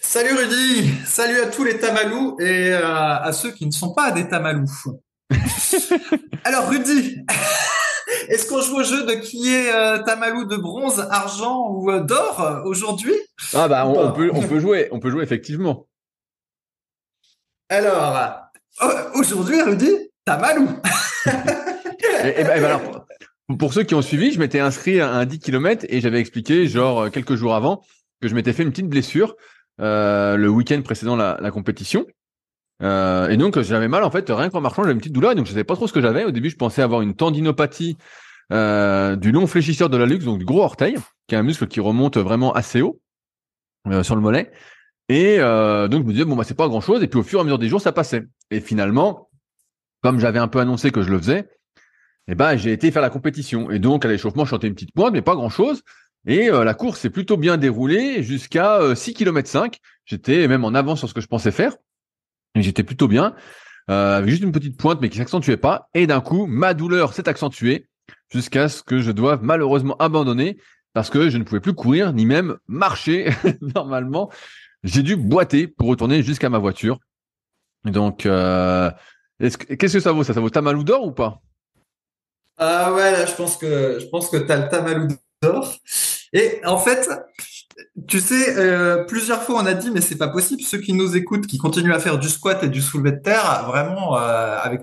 Salut Rudy, salut à tous les tamalous et euh, à ceux qui ne sont pas des tamalous. Alors Rudy, est-ce qu'on joue au jeu de qui est euh, tamalou de bronze, argent ou euh, d'or aujourd'hui? Ah bah on, peut on peut jouer, on peut jouer effectivement. Alors aujourd'hui Rudy, tamalou. et, et, ben, alors pour ceux qui ont suivi, je m'étais inscrit à un 10 km et j'avais expliqué genre quelques jours avant que je m'étais fait une petite blessure euh, le week-end précédent la, compétition. Euh, et donc j'avais mal en fait, rien qu'en marchant, j'avais une petite douleur, et donc je savais pas trop ce que j'avais. Au début, je pensais avoir une tendinopathie euh, du long fléchisseur de la luxe, donc du gros orteil, qui est un muscle qui remonte vraiment assez haut sur le mollet. Et donc je me disais bon bah c'est pas grand chose. Et puis au fur et à mesure des jours, ça passait. Et finalement, comme j'avais un peu annoncé que je le faisais, eh ben j'ai été faire la compétition. Et donc à l'échauffement, je chantais une petite pointe, mais pas grand chose. Et euh, la course s'est plutôt bien déroulée jusqu'à 6 km 5. J'étais même en avance sur ce que je pensais faire. J'étais plutôt bien. Euh, avec juste une petite pointe, mais qui s'accentuait pas. Et d'un coup, ma douleur s'est accentuée jusqu'à ce que je doive malheureusement abandonner parce que je ne pouvais plus courir ni même marcher normalement. J'ai dû boiter pour retourner jusqu'à ma voiture. Donc, euh, qu'est-ce que ça vaut ça? Ça vaut tamalou d'or ou pas? Ah ouais, là, je pense que je pense que t'as le tamalou Et en fait, tu sais, euh, plusieurs fois on a dit, mais c'est pas possible. Ceux qui nous écoutent, qui continuent à faire du squat et du soulevé de terre, vraiment, euh, avec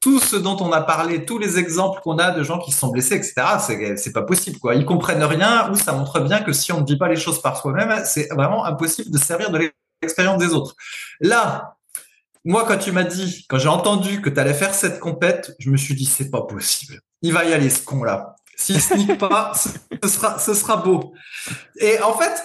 tout ce dont on a parlé, tous les exemples qu'on a de gens qui se sont blessés, etc., c'est, c'est pas possible, quoi. Ils comprennent rien ou ça montre bien que si on ne vit pas les choses par soi-même, c'est vraiment impossible de servir de l'expérience des autres. Là, moi, quand tu m'as dit, quand j'ai entendu que tu allais faire cette compète, je me suis dit, c'est pas possible. Il va y aller, ce con-là. S'il sneak pas, ce sera, ce sera beau. Et en fait,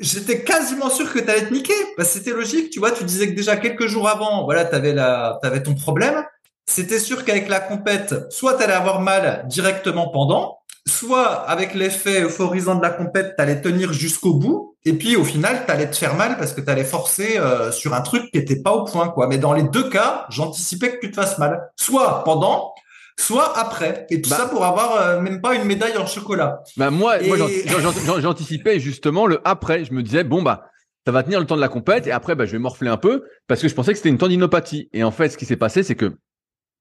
j'étais quasiment sûr que tu allais te niquer. Bah, c'était logique, tu vois. Tu disais que déjà quelques jours avant, voilà, t'avais la, t'avais ton problème. C'était sûr qu'avec la compète, soit tu allais avoir mal directement pendant, soit avec l'effet euphorisant de la compète, tu allais tenir jusqu'au bout. Et puis au final, tu allais te faire mal parce que tu allais forcer euh, sur un truc qui était pas au point, quoi. Mais dans les deux cas, j'anticipais que tu te fasses mal. Soit pendant, soit après. Et tout bah, ça pour avoir euh, même pas une médaille en chocolat. Bah moi, moi j'anticipais justement le après. Je me disais bon bah ça va tenir le temps de la compète et après bah je vais morfler un peu parce que je pensais que c'était une tendinopathie. Et en fait, ce qui s'est passé, c'est que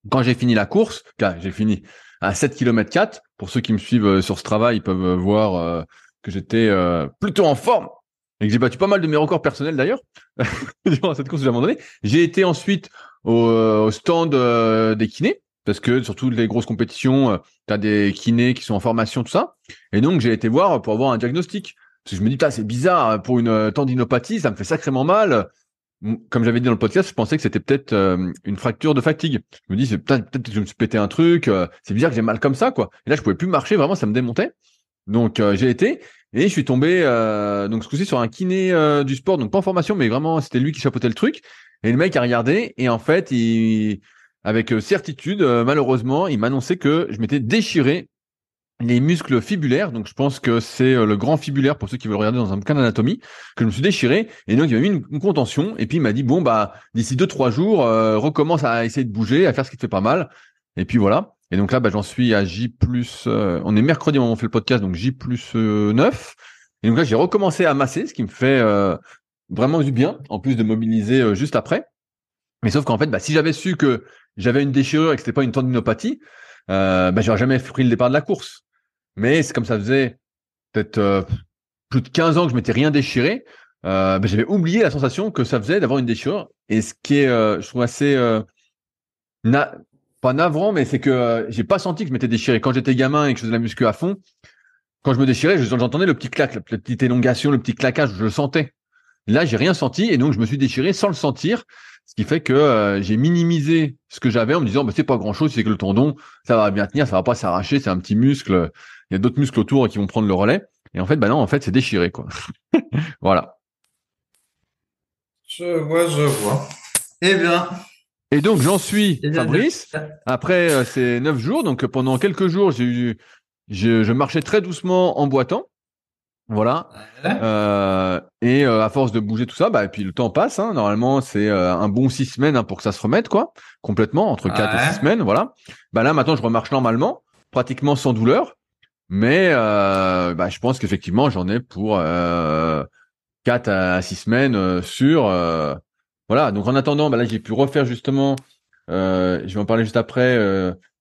quand j'ai fini la course, j'ai fini à 7 km 4. Pour ceux qui me suivent euh, sur ce travail, ils peuvent euh, voir que j'étais plutôt en forme et que j'ai battu pas mal de mes records personnels d'ailleurs durant cette course que j'ai abandonné. J'ai été ensuite au, au stand des kinés parce que sur toutes les grosses compétitions, euh, tu as des kinés qui sont en formation, tout ça. Et donc, j'ai été voir pour avoir un diagnostic. Parce que je me dis, c'est bizarre, hein, pour une euh, tendinopathie, ça me fait sacrément mal. Comme j'avais dit dans le podcast, je pensais que c'était peut-être euh, une fracture de fatigue. Je me dis, peut-être peut que je me suis pété un truc, c'est bizarre que j'ai mal comme ça, quoi. Et là, je pouvais plus marcher, vraiment, ça me démontait. Donc, j'ai été, et je suis tombé, donc ce coup-ci, sur un kiné du sport, donc pas en formation, mais vraiment, c'était lui qui chapeautait le truc. Et le mec a regardé, et en fait, il avec euh, certitude, euh, malheureusement, il m'annonçait que je m'étais déchiré les muscles fibulaires, donc je pense que c'est euh, le grand fibulaire pour ceux qui veulent regarder dans un bouquin d'anatomie, que je me suis déchiré, et donc il m'a mis une, contention, et puis il m'a dit, bon, bah, d'ici deux, trois jours, recommence à essayer de bouger, à faire ce qui te fait pas mal, et puis voilà. Et donc là, bah, j'en suis à J plus. Euh, on est mercredi, on fait le podcast, donc J plus 9. Et donc là, j'ai recommencé à masser, ce qui me fait vraiment du bien, en plus de mobiliser juste après. Mais sauf qu'en fait, bah, si j'avais su que j'avais une déchirure et que c'était pas une tendinopathie, euh, bah, j'aurais jamais pris le départ de la course. Mais c'est comme ça faisait peut-être euh, plus de 15 ans que je m'étais rien déchiré, euh, bah, j'avais oublié la sensation que ça faisait d'avoir une déchirure. Et ce qui est, euh, je trouve assez pas navrant, mais c'est que j'ai pas senti que je m'étais déchiré quand j'étais gamin et que je faisais la muscu à fond. Quand je me déchirais, j'entendais le petit clac, la petite élongation, le petit claquage, je le sentais. Là, j'ai rien senti et donc je me suis déchiré sans le sentir. Ce qui fait que euh, j'ai minimisé ce que j'avais en me disant bah, c'est pas grand chose, c'est que le tendon, ça va bien tenir, ça va pas s'arracher, c'est un petit muscle, il y a d'autres muscles autour qui vont prendre le relais. Et en fait, bah non, en fait, c'est déchiré, quoi. voilà. Je vois, je vois. Eh bien. Et donc j'en suis, eh Fabrice. Après euh, ces neuf jours, donc pendant quelques jours, j'ai eu, je, je marchais très doucement en boitant. Voilà. Euh, et euh, à force de bouger tout ça, bah, et puis le temps passe. Hein. Normalement, c'est euh, un bon six semaines hein, pour que ça se remette, quoi, complètement entre quatre et six semaines, voilà. Bah là, maintenant, je remarche normalement, pratiquement sans douleur, mais bah, je pense qu'effectivement, j'en ai pour quatre à six semaines sur. voilà. Donc en attendant, bah, là, j'ai pu refaire justement. je vais en parler juste après.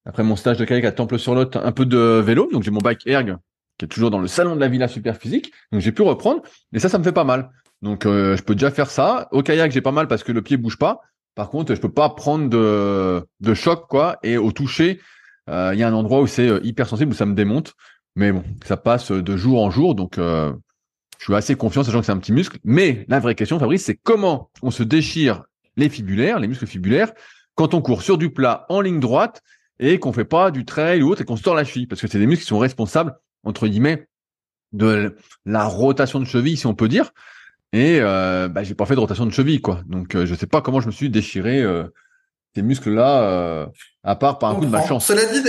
après mon stage de kayak à Temple-sur-Lot, un peu de vélo. Donc j'ai mon bike erg qui est toujours dans le salon de la Villa Super Physique. Donc j'ai pu reprendre. Et ça, ça me fait pas mal. Donc euh, je peux déjà faire ça. Au kayak, j'ai pas mal parce que le pied bouge pas. Par contre, je peux pas prendre de, de choc, quoi. Et au toucher, euh, il y a un endroit où c'est euh, hyper sensible, où ça me démonte. Mais bon, ça passe de jour en jour. Donc je suis assez confiant, sachant que c'est un petit muscle. Mais la vraie question, Fabrice, c'est comment on se déchire les fibulaires, les muscles fibulaires, quand on court sur du plat en ligne droite et qu'on fait pas du trail ou autre et qu'on se tord la cheville. Parce que c'est des muscles qui sont responsables entre guillemets, de la rotation de cheville, si on peut dire. Et euh, bah, j'ai pas fait de rotation de cheville, quoi. Donc euh, je sais pas comment je me suis déchiré euh, ces muscles-là, euh, à part par un coup de ma chance. Cela dit,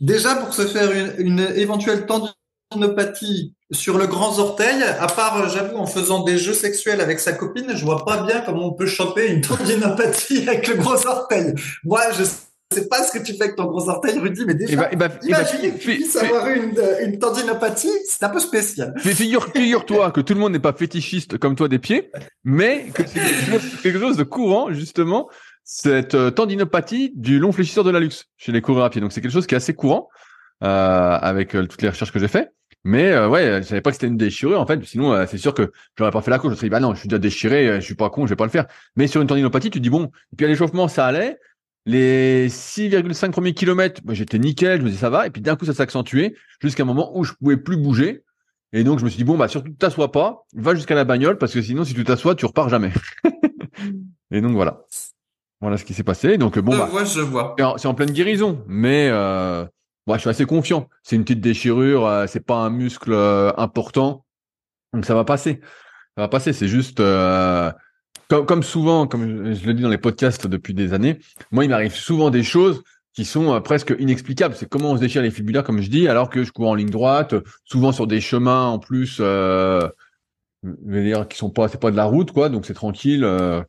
déjà pour se faire une, éventuelle tendinopathie sur le grand orteil, à part, j'avoue, en faisant des jeux sexuels avec sa copine, je vois pas bien comment on peut choper une tendinopathie avec le gros orteil. Moi, je sais pas ce que tu fais avec ton gros orteil, Rudy, mais déjà, eh ben, eh ben, imagine que tu puisses avoir une, une tendinopathie, c'est un peu spécial. Mais figure, figure-toi que tout le monde n'est pas fétichiste comme toi des pieds, mais que c'est quelque chose de courant, justement, cette euh, tendinopathie du long fléchisseur de la luxe chez les coureurs à pied. Donc c'est quelque chose qui est assez courant, euh, avec euh, toutes les recherches que j'ai fait. Mais euh, ouais, je savais pas que c'était une déchirure en fait. Sinon, euh, c'est sûr que j'aurais pas fait la course. Je me serais dit bah non, je suis déjà déchiré, je suis pas con, je vais pas le faire. Mais sur une tendinopathie, tu dis bon. Et puis à l'échauffement, ça allait. Les 6,5 premiers kilomètres, bah, j'étais nickel, je me dis ça va. Et puis d'un coup, ça s'accentuait jusqu'à un moment où je pouvais plus bouger. Et donc, je me suis dit, bon, bah, surtout, t'assois pas, va jusqu'à la bagnole, parce que sinon, si tu t'assois, tu repars jamais. et donc, voilà. Voilà ce qui s'est passé. Donc, bon, bah, je vois. C'est en, pleine guérison, mais, euh, je suis assez confiant. C'est une petite déchirure, euh, c'est pas un muscle euh, important. Donc, ça va passer. Ça va passer. C'est juste, euh, comme, souvent, comme je le dis dans les podcasts depuis des années, moi, il m'arrive souvent des choses qui sont euh, presque inexplicables. C'est comment on se déchire les fibulaires, comme je dis, alors que je cours en ligne droite, souvent sur des chemins en plus, euh, dire, qui sont pas, c'est pas de la route, quoi, donc c'est tranquille. Euh.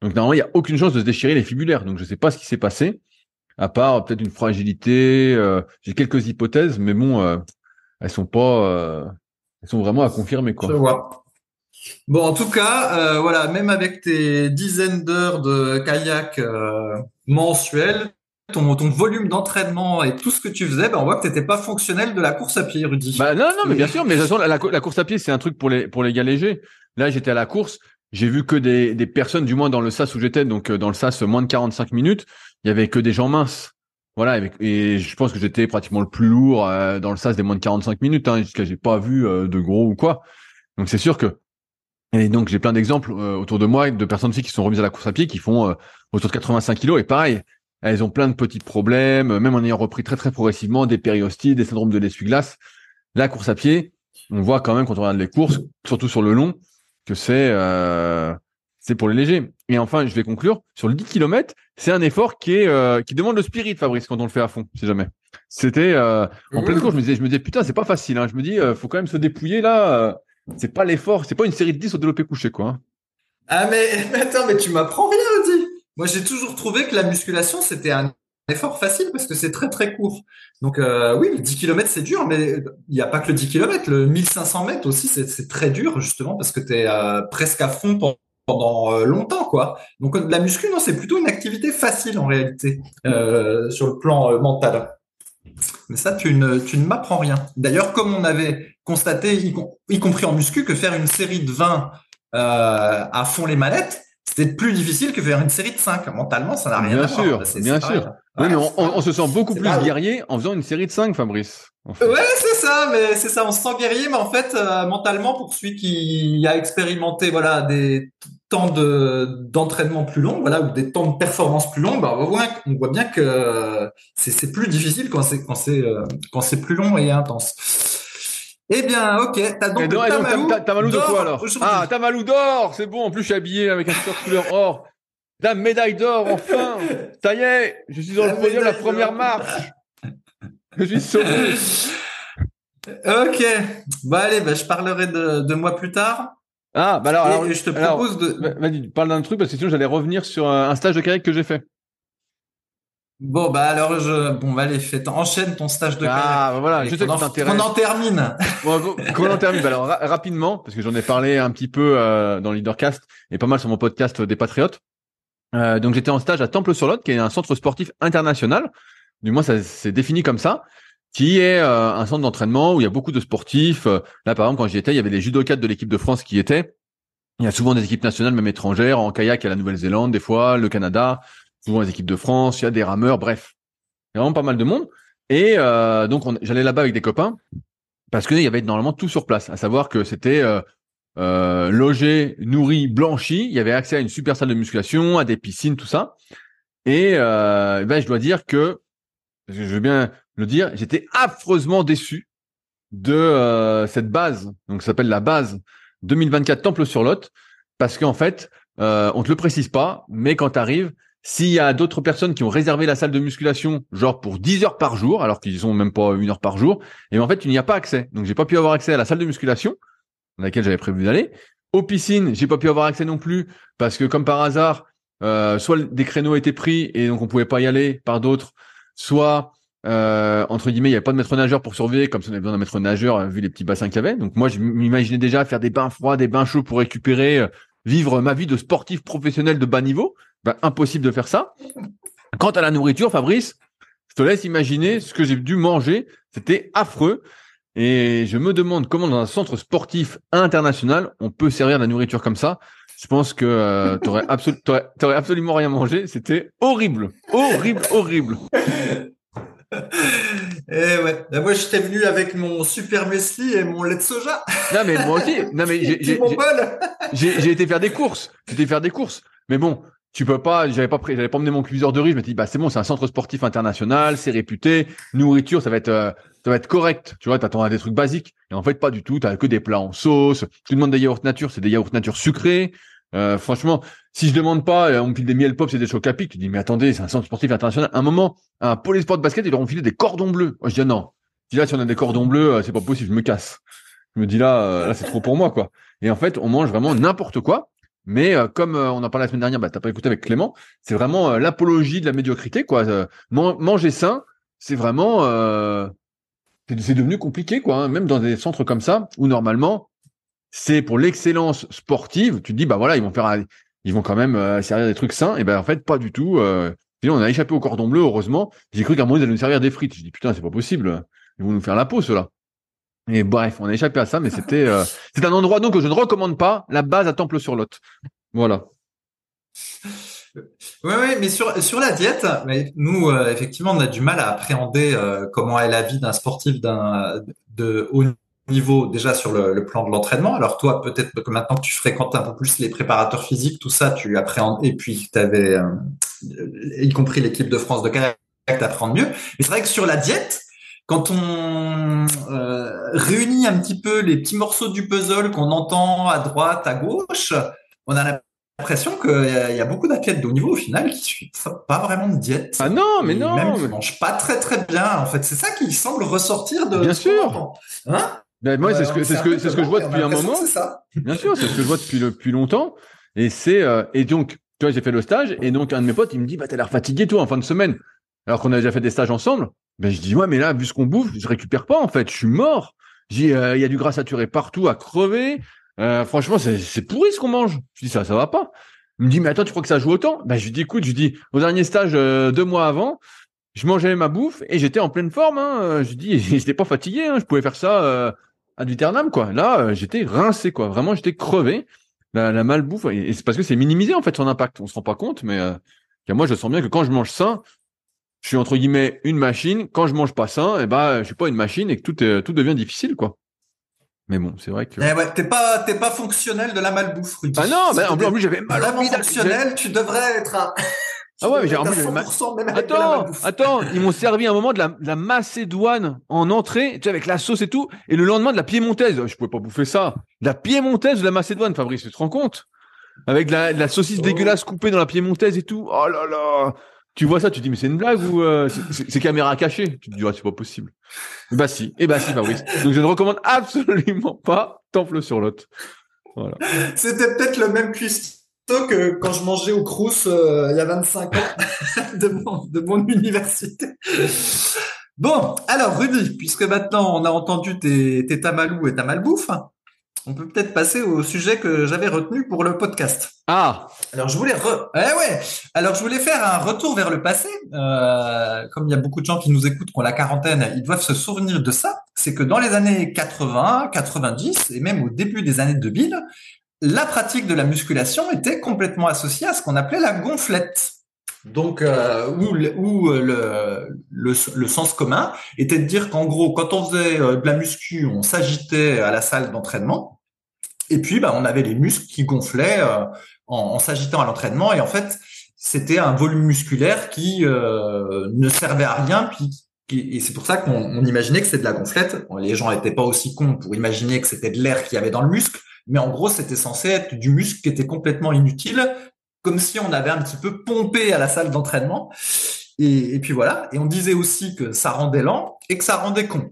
Donc normalement, il y a aucune chance de se déchirer les fibulaires. Donc je sais pas ce qui s'est passé, à part peut-être une fragilité. Euh, j'ai quelques hypothèses, mais bon, elles sont pas, elles sont vraiment à confirmer, quoi. Bon, en tout cas, euh, voilà, même avec tes dizaines d'heures de kayak euh, ton, ton volume d'entraînement et tout ce que tu faisais, ben on voit que tu n'étais pas fonctionnel de la course à pied, Rudy. Bah non, non, mais bien sûr, mais de toute façon, la, la, course à pied, c'est un truc pour les pour les gars légers. Là, j'étais à la course, j'ai vu que des, des personnes, du moins dans le sas où j'étais, donc euh, dans le sas moins de 45 minutes, il y avait que des gens minces. Voilà, et, je pense que j'étais pratiquement le plus lourd euh, dans le sas des moins de 45 minutes, hein, jusqu'à j'ai pas vu de gros ou quoi. Donc c'est sûr que et donc j'ai plein d'exemples euh, autour de moi de personnes aussi qui sont remises à la course à pied, qui font euh, autour de 85 kilos. Et pareil, elles ont plein de petits problèmes, même en ayant repris très très progressivement des périostites, des syndromes de l'essuie-glace. La course à pied, on voit quand même quand on regarde les courses, surtout sur le long, que c'est euh, c'est pour les légers. Et enfin, je vais conclure sur le 10 km, c'est un effort qui est qui demande le spirit, Fabrice, quand on le fait à fond, si jamais. C'était en pleine course, je me disais, je me disais putain, c'est pas facile. Hein. Je me dis, faut quand même se dépouiller là c'est pas l'effort, c'est pas une série de 10 au développé couché, quoi. Hein. Ah, mais, attends, mais tu m'apprends rien, Audi. Moi, j'ai toujours trouvé que la musculation, c'était un effort facile parce que c'est très très court. Donc euh, oui, le 10 km c'est dur, mais il n'y a pas que le 10 km, le 1500 mètres aussi c'est très dur justement parce que tu es euh, presque à fond pendant euh, longtemps quoi. Donc la muscu non, c'est plutôt une activité facile en réalité sur le plan mental. Mais ça, tu ne, tu ne m'apprends rien. D'ailleurs, comme on avait constaté, y, compris en muscu, que faire une série de 20 à fond les manettes, c'était plus difficile que faire une série de 5. Mentalement, ça n'a rien bien à sûr, voir. Bien sûr, oui, mais on, se sent beaucoup plus guerrier en faisant une série de 5, Fabrice. Ouais, c'est ça, mais c'est ça, on se sent guerrier, mais en fait, euh, mentalement, pour celui qui a expérimenté, voilà, des temps de d'entraînement plus longs, voilà, ou des temps de performance plus longs, bah, on voit, on voit bien que c'est plus difficile quand c'est quand c'est euh, quand c'est plus long et intense. Eh bien, ok. T'as donc, donc Tamalou, de quoi alors? Ah, Tamalou d'or, c'est bon. En plus, je suis habillé avec un t-shirt couleur or. La médaille d'or, enfin Ça y est, je suis dans le podium, la première marche. Je suis sauvé. ok. Bah allez, bah, je parlerai de, moi plus tard. Ah, bah alors, alors je te propose de. Vas-y, parle d'un truc parce que sinon j'allais revenir sur un stage de kayak que j'ai fait. Bon, bah alors, je... bon, bah allez, fais, enchaîne ton stage de Ah, bah voilà, je sais que t'intéresse. Qu'on en termine. bon, qu'on en termine. Alors, rapidement, parce que j'en ai parlé un petit peu euh, dans Leadercast et pas mal sur mon podcast des Patriotes. Euh, donc, j'étais en stage à Temple-sur-Lot, qui est un centre sportif international. Du moins, ça s'est défini comme ça qui est euh, un centre d'entraînement où il y a beaucoup de sportifs. Là, par exemple, quand j'y étais, il y avait les judokas de l'équipe de France qui étaient. Il y a souvent des équipes nationales, même étrangères, en kayak à la Nouvelle-Zélande, des fois, le Canada souvent les équipes de France, il y a des rameurs, bref. Il y a vraiment pas mal de monde. Et euh, donc j'allais là-bas avec des copains parce qu'il y avait normalement tout sur place, à savoir que c'était euh, euh, logé, nourri, blanchi. Il y avait accès à une super salle de musculation, à des piscines, tout ça. Et euh, ben, je dois dire que, je veux bien le dire, j'étais affreusement déçu de euh, cette base, donc ça s'appelle la base 2024 Temple sur Lot, parce qu'en fait, on te le précise pas, mais quand tu arrives, s'il y a d'autres personnes qui ont réservé la salle de musculation, genre pour 10 heures par jour, alors qu'ils sont même pas une heure par jour, et en fait, il n'y a pas accès. Donc, j'ai pas pu avoir accès à la salle de musculation, dans laquelle j'avais prévu d'aller. Aux piscines, j'ai pas pu avoir accès non plus, parce que comme par hasard, euh, soit des créneaux étaient pris et donc on pouvait pas y aller par d'autres, soit euh, entre guillemets, il n'y avait pas de maître nageur pour surveiller, comme si on avait besoin d'un maître nageur, euh, vu les petits bassins qu'il y avait. Donc moi, je m'imaginais déjà faire des bains froids, des bains chauds pour récupérer, vivre ma vie de sportif professionnel de bas niveau. Ben, impossible de faire ça. Quant à la nourriture, Fabrice, je te laisse imaginer ce que j'ai dû manger. C'était affreux. Et je me demande comment dans un centre sportif international, on peut servir de la nourriture comme ça. Je pense que euh, tu n'aurais absolument rien mangé. C'était horrible. Horrible, horrible. Eh ouais. Moi, j'étais venu avec mon super muesli et mon lait de soja. Non, mais moi aussi. Non, mais j'ai été faire des courses. J'étais faire des courses. Mais bon, tu peux pas, j'avais pas j'avais pas emmené mon cuiseur de riz, je me dis bah c'est bon, c'est un centre sportif international, c'est réputé, nourriture, ça va être euh, ça va être correct, tu vois, t'attends à des trucs basiques. Et en fait pas du tout, t'as que des plats en sauce. Tu demandes des yaourts nature, c'est des yaourts nature sucrés. Euh, franchement, si je demande pas, euh, on me file des miel pop, c'est des chocs à pic. Tu dis mais attendez, c'est un centre sportif international. À un moment, un polysport de basket, ils leur ont filé des cordons bleus. Je dis ah non. Dis là si on a des cordons bleus, c'est pas possible, je me casse. Je me dis là, là c'est trop pour moi quoi. Et en fait, on mange vraiment n'importe quoi. Mais euh, comme euh, on en parlait la semaine dernière, bah, t'as pas écouté avec Clément, c'est vraiment euh, l'apologie de la médiocrité. quoi. manger sain, c'est vraiment... c'est devenu compliqué, quoi. Hein. même dans des centres comme ça, où normalement, c'est pour l'excellence sportive, tu te dis, bah voilà, ils vont faire... Ils vont quand même servir des trucs sains. Et ben en fait, pas du tout. on a échappé au cordon bleu, heureusement. J'ai cru qu'à un moment, ils allaient nous servir des frites. Je dis, putain, c'est pas possible. Ils vont nous faire la peau, ceux-là. Et bref, on a échappé à ça, mais c'était euh, c'est un endroit donc que je ne recommande pas, la base à Temple-sur-Lot. Voilà. Oui, oui, mais sur sur la diète, nous euh, effectivement, on a du mal à appréhender euh, comment est la vie d'un sportif d'un de haut niveau déjà sur le, plan de l'entraînement. Alors toi, peut-être que maintenant que tu fréquentes un peu plus les préparateurs physiques, tout ça, tu appréhendes et puis tu avais y compris l'équipe de France de kayak, tu appréhendes mieux. Mais c'est vrai que sur la diète, quand on euh, réunit un petit peu les petits morceaux du puzzle qu'on entend à droite, à gauche, on a l'impression qu'il y, a beaucoup d'athlètes de haut niveau au final qui suivent pas vraiment de diète. Ah non, mais non. Même qui mangent pas très très bien. En fait, c'est ça qui semble ressortir de. Bien sûr. Hein? Ben, moi, c'est ce que c'est ce que c'est ce que je vois depuis un moment. C'est ça. Bien sûr, c'est ce que je vois depuis depuis longtemps. Et c'est euh, et donc, tu vois, j'ai fait le stage et donc un de mes potes, il me dit, bah t'as l'air fatigué toi en fin de semaine. alors qu'on a déjà fait des stages ensemble. Ben je dis ouais, mais là, vu ce qu'on bouffe, je récupère pas en fait, je suis mort. J'ai, il y a du gras saturé partout à crever. Euh, franchement, c'est pourri ce qu'on mange. Je dis ça, ça va pas. Il me dit mais attends, tu crois que ça joue autant? Ben je lui dis écoute, je dis au dernier stage deux mois avant, je mangeais ma bouffe et j'étais en pleine forme. Hein. Je dis j'étais pas fatigué, hein. je pouvais faire ça euh, ad vieternam quoi. Là, j'étais rincé quoi. Vraiment, j'étais crevé. La, la malbouffe et c'est parce que c'est minimisé en fait son impact. On se rend pas compte, mais moi je sens bien que quand je mange sain, je suis entre guillemets une machine. Quand je mange pas sain, et eh ben, je suis pas une machine et que tout, est, tout devient difficile, quoi. Mais bon, c'est vrai que. Eh ouais, t'es pas, t'es pas fonctionnel de la malbouffe, Rudy. Ah non, mais en plus, j'avais mal. Vraiment fonctionnel, tu devrais être à... Ah ouais, mais j'ai mal... Attends, attends, ils m'ont servi un moment de la, la, macédoine en entrée, tu sais, avec la sauce et tout, et le lendemain de la piémontaise. Je pouvais pas bouffer ça. La piémontaise de la macédoine, Fabrice, tu te rends compte? Avec la, la saucisse oh. dégueulasse coupée dans la piémontaise et tout. Oh là là tu vois ça, tu te dis mais c'est une blague ou euh, c'est caméra cachée? Tu te dis c'est pas possible. Et bah si, et bah si Fabrice. Donc je ne recommande absolument pas Temple sur l'autre. Voilà. C'était peut-être le même cuistot que quand je mangeais au Crous euh, il y a 25 ans de, mon, de mon université. Bon, alors Rudy, puisque maintenant on a entendu tes, tes tamalous et ta malbouffe, on peut peut-être passer au sujet que j'avais retenu pour le podcast. Ah. Alors je voulais, eh ouais. Alors je voulais faire un retour vers le passé. Euh, comme il y a beaucoup de gens qui nous écoutent qui ont la quarantaine, ils doivent se souvenir de ça. C'est que dans les années 80, 90 et même au début des années 2000, la pratique de la musculation était complètement associée à ce qu'on appelait la gonflette. Donc, euh, où, le, le, sens commun était de dire qu'en gros, quand on faisait euh, de la muscu, on s'agitait à la salle d'entraînement, et puis bah, on avait les muscles qui gonflaient euh, en, s'agitant à l'entraînement, et en fait, c'était un volume musculaire qui ne servait à rien, puis et c'est pour ça qu'on imaginait que c'était de la gonflette. les gens n'étaient pas aussi cons pour imaginer que c'était de l'air qu'il y avait dans le muscle, mais en gros, c'était censé être du muscle qui était complètement inutile, comme si on avait un petit peu pompé à la salle d'entraînement. Et, puis voilà. Et on disait aussi que ça rendait lent et que ça rendait con.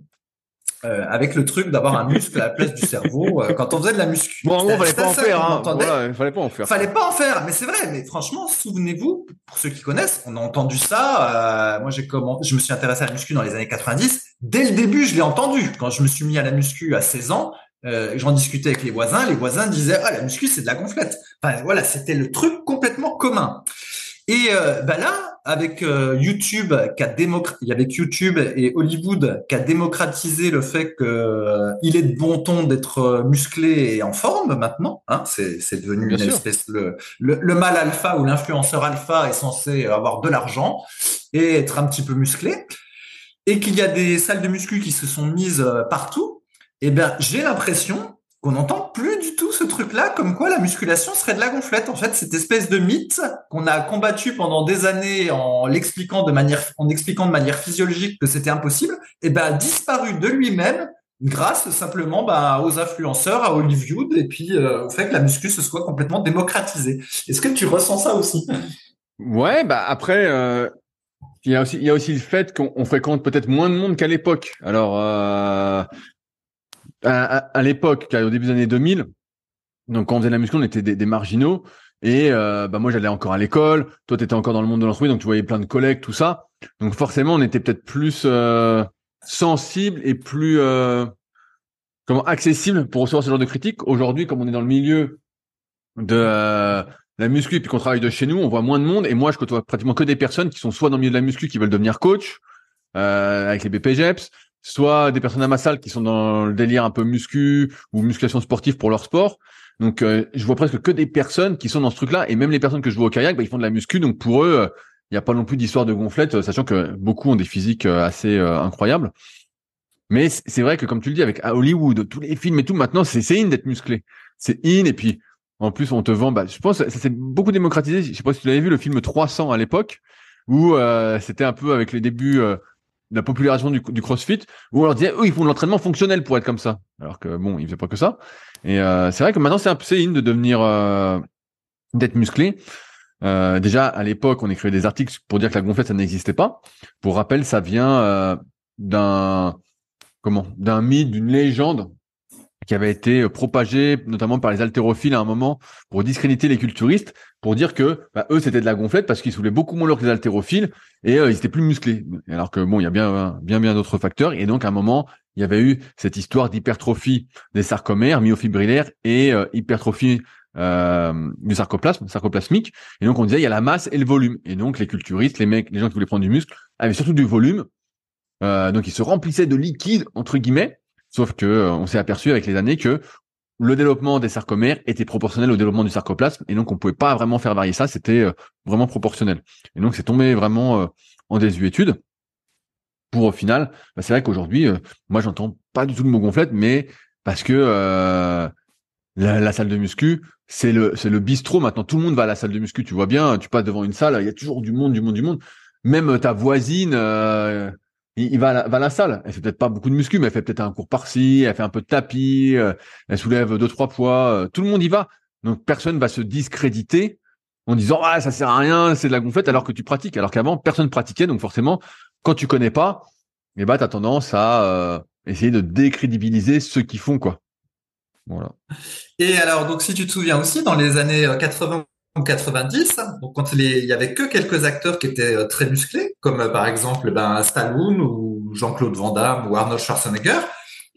Euh, avec le truc d'avoir un muscle à la place du cerveau euh, quand on faisait de la muscu. Bon, en fallait pas en faire. Hein. Voilà, fallait pas en faire. Fallait pas en faire, mais c'est vrai. Mais franchement, souvenez-vous, pour ceux qui connaissent, on a entendu ça. Euh, moi, j'ai comment, je me suis intéressé à la muscu dans les années 90. Dès le début, je l'ai entendu. Quand je me suis mis à la muscu à 16 ans, euh, j'en discutais avec les voisins, les voisins disaient ah la muscu c'est de la gonflette. Enfin voilà, c'était le truc complètement commun. Et euh, bah là, avec euh, YouTube, qui a il y avait YouTube et Hollywood qui a démocratisé le fait que euh, il est de bon ton d'être musclé et en forme maintenant. Hein, c'est, c'est devenu une espèce le, le, le mal alpha ou l'influenceur alpha est censé avoir de l'argent et être un petit peu musclé. Et qu'il y a des salles de muscu qui se sont mises partout eh bien, j'ai l'impression qu'on n'entend plus du tout ce truc-là, comme quoi la musculation serait de la gonflette. En fait, cette espèce de mythe qu'on a combattu pendant des années en l'expliquant de manière, expliquant de manière physiologique que c'était impossible, eh ben, a disparu de lui-même grâce simplement bah, aux influenceurs, à Hollywood, et puis euh, au fait que la muscu se soit complètement démocratisée. Est-ce que tu ressens ça aussi? Ouais, bah après, euh, il y a aussi, y le fait qu'on fréquente peut-être moins de monde qu'à l'époque. Alors, euh, à, l'époque, au début des années 2000, donc quand on faisait la muscu, on était des, marginaux. Et euh, bah moi, j'allais encore à l'école. Toi, tu étais encore dans le monde de l'entreprise, donc tu voyais plein de collègues, tout ça. Donc forcément, on était peut-être plus euh, sensible et plus euh, comment accessible pour recevoir ce genre de critiques. Aujourd'hui, comme on est dans le milieu de euh, la muscu et puis qu'on travaille de chez nous, on voit moins de monde. Et moi, je côtoie pratiquement que des personnes qui sont soit dans le milieu de la muscu, qui veulent devenir coach euh, avec les BPGEPS, soit des personnes à ma salle qui sont dans le délire un peu muscu ou musculation sportive pour leur sport. Donc, euh, je vois presque que des personnes qui sont dans ce truc-là, et même les personnes que je vois au kayak, bah, ils font de la muscu. Donc, pour eux, il n'y a pas non plus d'histoire de gonflette, sachant que beaucoup ont des physiques euh, assez euh, incroyables. Mais c'est vrai que, comme tu le dis, avec Hollywood, tous les films et tout, maintenant, c'est in d'être musclé. C'est in, et puis, en plus, on te vend, bah, je pense, ça s'est beaucoup démocratisé. Je sais pas si tu l'avais vu, le film 300 à l'époque, où c'était un peu avec les débuts la popularisation du, du, CrossFit, où on leur disait, eux, ils font de l'entraînement fonctionnel pour être comme ça. Alors que bon, ils faisaient pas que ça. Et euh, c'est vrai que maintenant, c'est un peu in de devenir, euh, d'être musclé. Euh, déjà, à l'époque, on écrivait des articles pour dire que la gonflette, ça n'existait pas. Pour rappel, ça vient euh, d'un, comment, d'un mythe, d'une légende qui avait été propagé notamment par les haltérophiles à un moment pour discréditer les culturistes, pour dire que bah, eux c'était de la gonflette parce qu'ils soulèvent beaucoup moins lourd que les haltérophiles et ils étaient plus musclés. Alors que bon, il y a bien bien bien d'autres facteurs et donc à un moment il y avait eu cette histoire d'hypertrophie des sarcomères myofibrillaires et hypertrophie euh, du sarcoplasme, sarcoplasmique. Et donc on disait il y a la masse et le volume. Et donc les culturistes, les mecs, les gens qui voulaient prendre du muscle, avaient surtout du volume. Euh, donc ils se remplissaient de liquide entre guillemets. Sauf que euh, on s'est aperçu avec les années que le développement des sarcomères était proportionnel au développement du sarcoplasme et donc on pouvait pas vraiment faire varier ça, c'était euh, vraiment proportionnel. Et donc c'est tombé vraiment euh, en désuétude. Pour au final, bah, c'est vrai qu'aujourd'hui, moi j'entends pas du tout le mot gonflette, mais parce que la, la, salle de muscu, c'est le c'est le bistrot maintenant. Tout le monde va à la salle de muscu. Tu vois bien, tu passes devant une salle, il y a toujours du monde, du monde, du monde. Même ta voisine, euh, il, va, à la, salle. Elle fait peut-être pas beaucoup de muscu, mais elle fait peut-être un cours par-ci, elle fait un peu de tapis, euh, elle soulève deux trois poids. Euh, tout le monde y va. Donc personne va se discréditer en disant ah ça sert à rien, c'est de la gonflette, alors que tu pratiques. Alors qu'avant personne pratiquait, donc forcément quand tu connais pas, eh ben t'as tendance à essayer de décrédibiliser ceux qui font quoi. Voilà. Et alors, donc, si tu te souviens aussi, dans les années 80 euh, 90, donc quand il y avait que quelques acteurs qui étaient euh, très musclés, comme euh, par exemple ben, Stallone ou Jean-Claude Van Damme ou Arnold Schwarzenegger,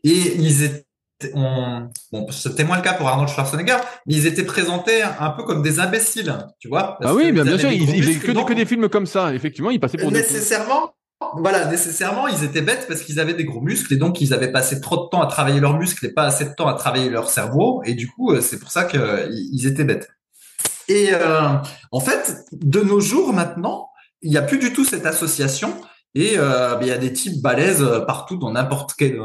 et ils étaient on, bon, c'était moins le cas pour Arnold Schwarzenegger, mais ils étaient présentés un peu comme des imbéciles, tu vois. Ah oui, bien, bien sûr, ils, faisaient que, que, des films comme ça. Effectivement, ils passaient pour nécessairement, voilà, nécessairement, ils étaient bêtes parce qu'ils avaient des gros muscles et donc ils avaient passé trop de temps à travailler leurs muscles et pas assez de temps à travailler leur cerveau. Et du coup, euh, c'est pour ça qu'ils étaient bêtes. Et euh, en fait, de nos jours maintenant, il n'y a plus du tout cette association. Et euh, ben, il y a des types balèzes partout dans n'importe quelle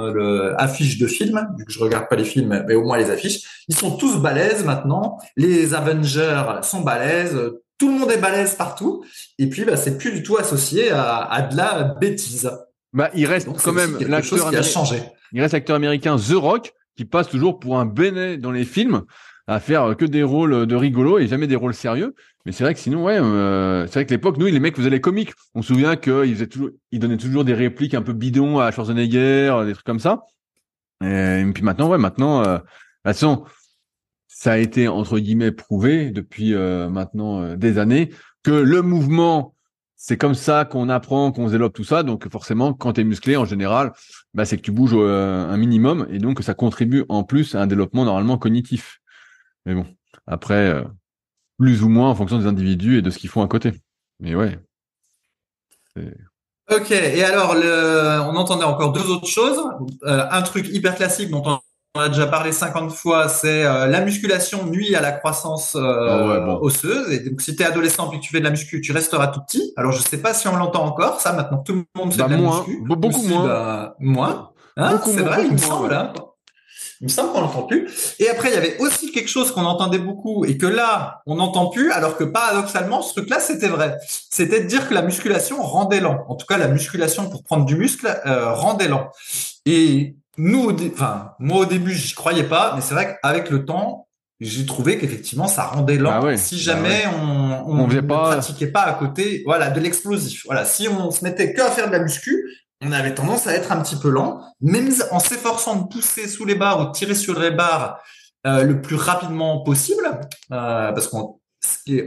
affiche de film. Vu que je regarde pas les films, mais au moins les affiches, ils sont tous balèzes maintenant. Les Avengers sont balèzes tout le monde est balèze partout, et puis bah, c'est plus du tout associé à, de la bêtise. Bah, il reste quand même l'acteur qui a changé. Il reste l'acteur américain The Rock qui passe toujours pour un béné dans les films à faire que des rôles de rigolo et jamais des rôles sérieux. Mais c'est vrai que sinon, ouais, euh, c'est vrai que l'époque, nous, les mecs faisaient les comiques. On se souvient qu'ils faisaient toujours, ils donnaient toujours des répliques un peu bidons à Schwarzenegger, des trucs comme ça. Et, puis maintenant, ouais, maintenant, euh, ça a été entre guillemets prouvé depuis euh, maintenant euh, des années que le mouvement c'est comme ça qu'on apprend, qu'on développe tout ça. Donc forcément, quand tu es musclé en général, bah, c'est que tu bouges euh, un minimum et donc ça contribue en plus à un développement normalement cognitif. Mais bon, après, plus ou moins en fonction des individus et de ce qu'ils font à côté. Mais ouais. Ok, et alors le... on entendait encore deux autres choses. un truc hyper classique dont on a déjà parlé 50 fois, c'est euh, la musculation nuit à la croissance euh, ah osseuse. Et donc, si tu es adolescent puis que tu fais de la muscu, tu resteras tout petit. Alors, je sais pas si on l'entend encore, ça, maintenant tout le monde fait bah, de la moins, muscu. Beaucoup moins. Bah, moins. Hein, c'est vrai, il me semble. Hein. Il me semble qu'on l'entend plus. Et après, il y avait aussi quelque chose qu'on entendait beaucoup et que là, on n'entend plus, alors que paradoxalement, ce truc-là, c'était vrai. C'était de dire que la musculation rendait lent. En tout cas, la musculation pour prendre du muscle euh, rendait lent. Et nous, enfin, moi au début, j'y croyais pas, mais c'est vrai qu'avec le temps, j'ai trouvé qu'effectivement, ça rendait lent. Bah si bah jamais on, on, ne pratiquait pas à côté, voilà, de l'explosif. Voilà, si on se mettait que à faire de la muscu, on avait tendance à être un petit peu lent, même en s'efforçant de pousser sous les barres ou de tirer sur les barres euh, le plus rapidement possible, euh, parce qu'on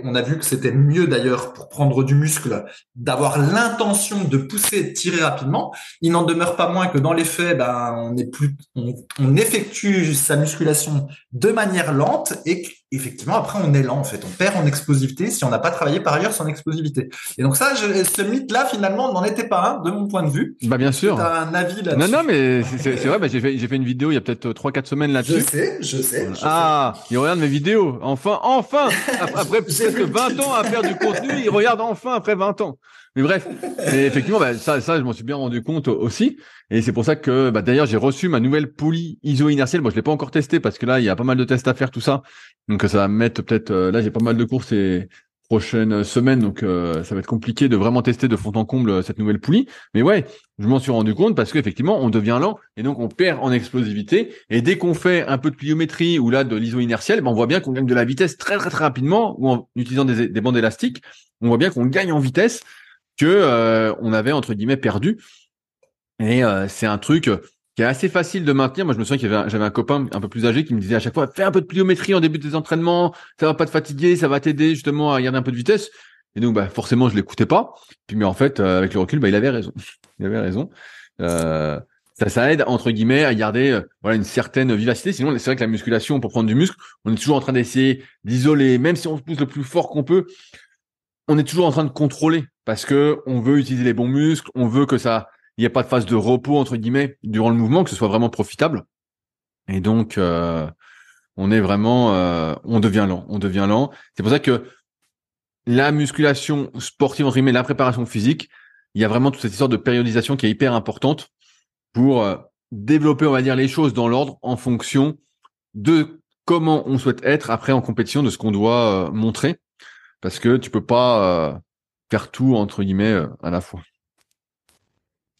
on a vu que c'était mieux d'ailleurs pour prendre du muscle d'avoir l'intention de pousser et de tirer rapidement. Il n'en demeure pas moins que dans les faits, ben, on on, effectue sa musculation de manière lente et effectivement après on est lent en fait. On perd en explosivité si on n'a pas travaillé par ailleurs son explosivité. Et donc ça, je, ce mythe-là finalement n'en était pas un de mon point de vue. Bah bien sûr. T'as un avis là-dessus. Non non mais c'est vrai. Bah, j'ai fait j'ai fait une vidéo il y a peut-être trois quatre semaines là-dessus. Je sais, je sais. Je ah, il regarde mes vidéos. Enfin, enfin. Après presque 20 ans à faire du contenu, il regarde enfin après 20 ans. Mais bref, et effectivement, bah, ça, ça, je m'en suis bien rendu compte aussi. Et c'est pour ça que, bah, d'ailleurs, j'ai reçu ma nouvelle poulie iso-inertielle. Moi, je l'ai pas encore testé parce que là, il y a pas mal de tests à faire, tout ça. Donc, ça va mettre peut-être. Euh, là, j'ai pas mal de courses et prochaines semaines, donc euh, ça va être compliqué de vraiment tester de fond en comble euh, cette nouvelle poulie. Mais ouais, je m'en suis rendu compte parce qu'effectivement, on devient lent et donc on perd en explosivité. Et dès qu'on fait un peu de pliométrie ou là de l'iso inertiel, ben, on voit bien qu'on gagne de la vitesse très très très rapidement ou en utilisant des bandes élastiques, on voit bien qu'on gagne en vitesse que euh, on avait entre guillemets perdu. Et c'est un truc qui est assez facile de maintenir. Moi, je me souviens qu'il y avait j'avais un copain un peu plus âgé qui me disait à chaque fois, fais un peu de pliométrie en début des entraînements, ça va pas te fatiguer, ça va t'aider justement à garder un peu de vitesse. Et donc, bah, forcément, je l'écoutais pas. Puis, mais en fait, euh, avec le recul, bah, il avait raison. il avait raison. Euh, ça, ça aide entre guillemets à garder euh, voilà une certaine vivacité. Sinon, c'est vrai que la musculation, pour prendre du muscle, on est toujours en train d'essayer d'isoler, même si on se pousse le plus fort qu'on peut, on est toujours en train de contrôler parce que on veut utiliser les bons muscles, on veut que ça, il n'y ait pas de phase de repos entre guillemets durant le mouvement, que ce soit vraiment profitable. Et donc, euh, on est vraiment, euh, on devient lent, on devient lent. C'est pour ça que la musculation sportive entre guillemets, la préparation physique, il y a vraiment toute cette histoire de périodisation qui est hyper importante pour euh, développer, on va dire, les choses dans l'ordre en fonction de comment on souhaite être après en compétition, de ce qu'on doit montrer parce que tu peux pas euh, faire tout entre guillemets euh, à la fois.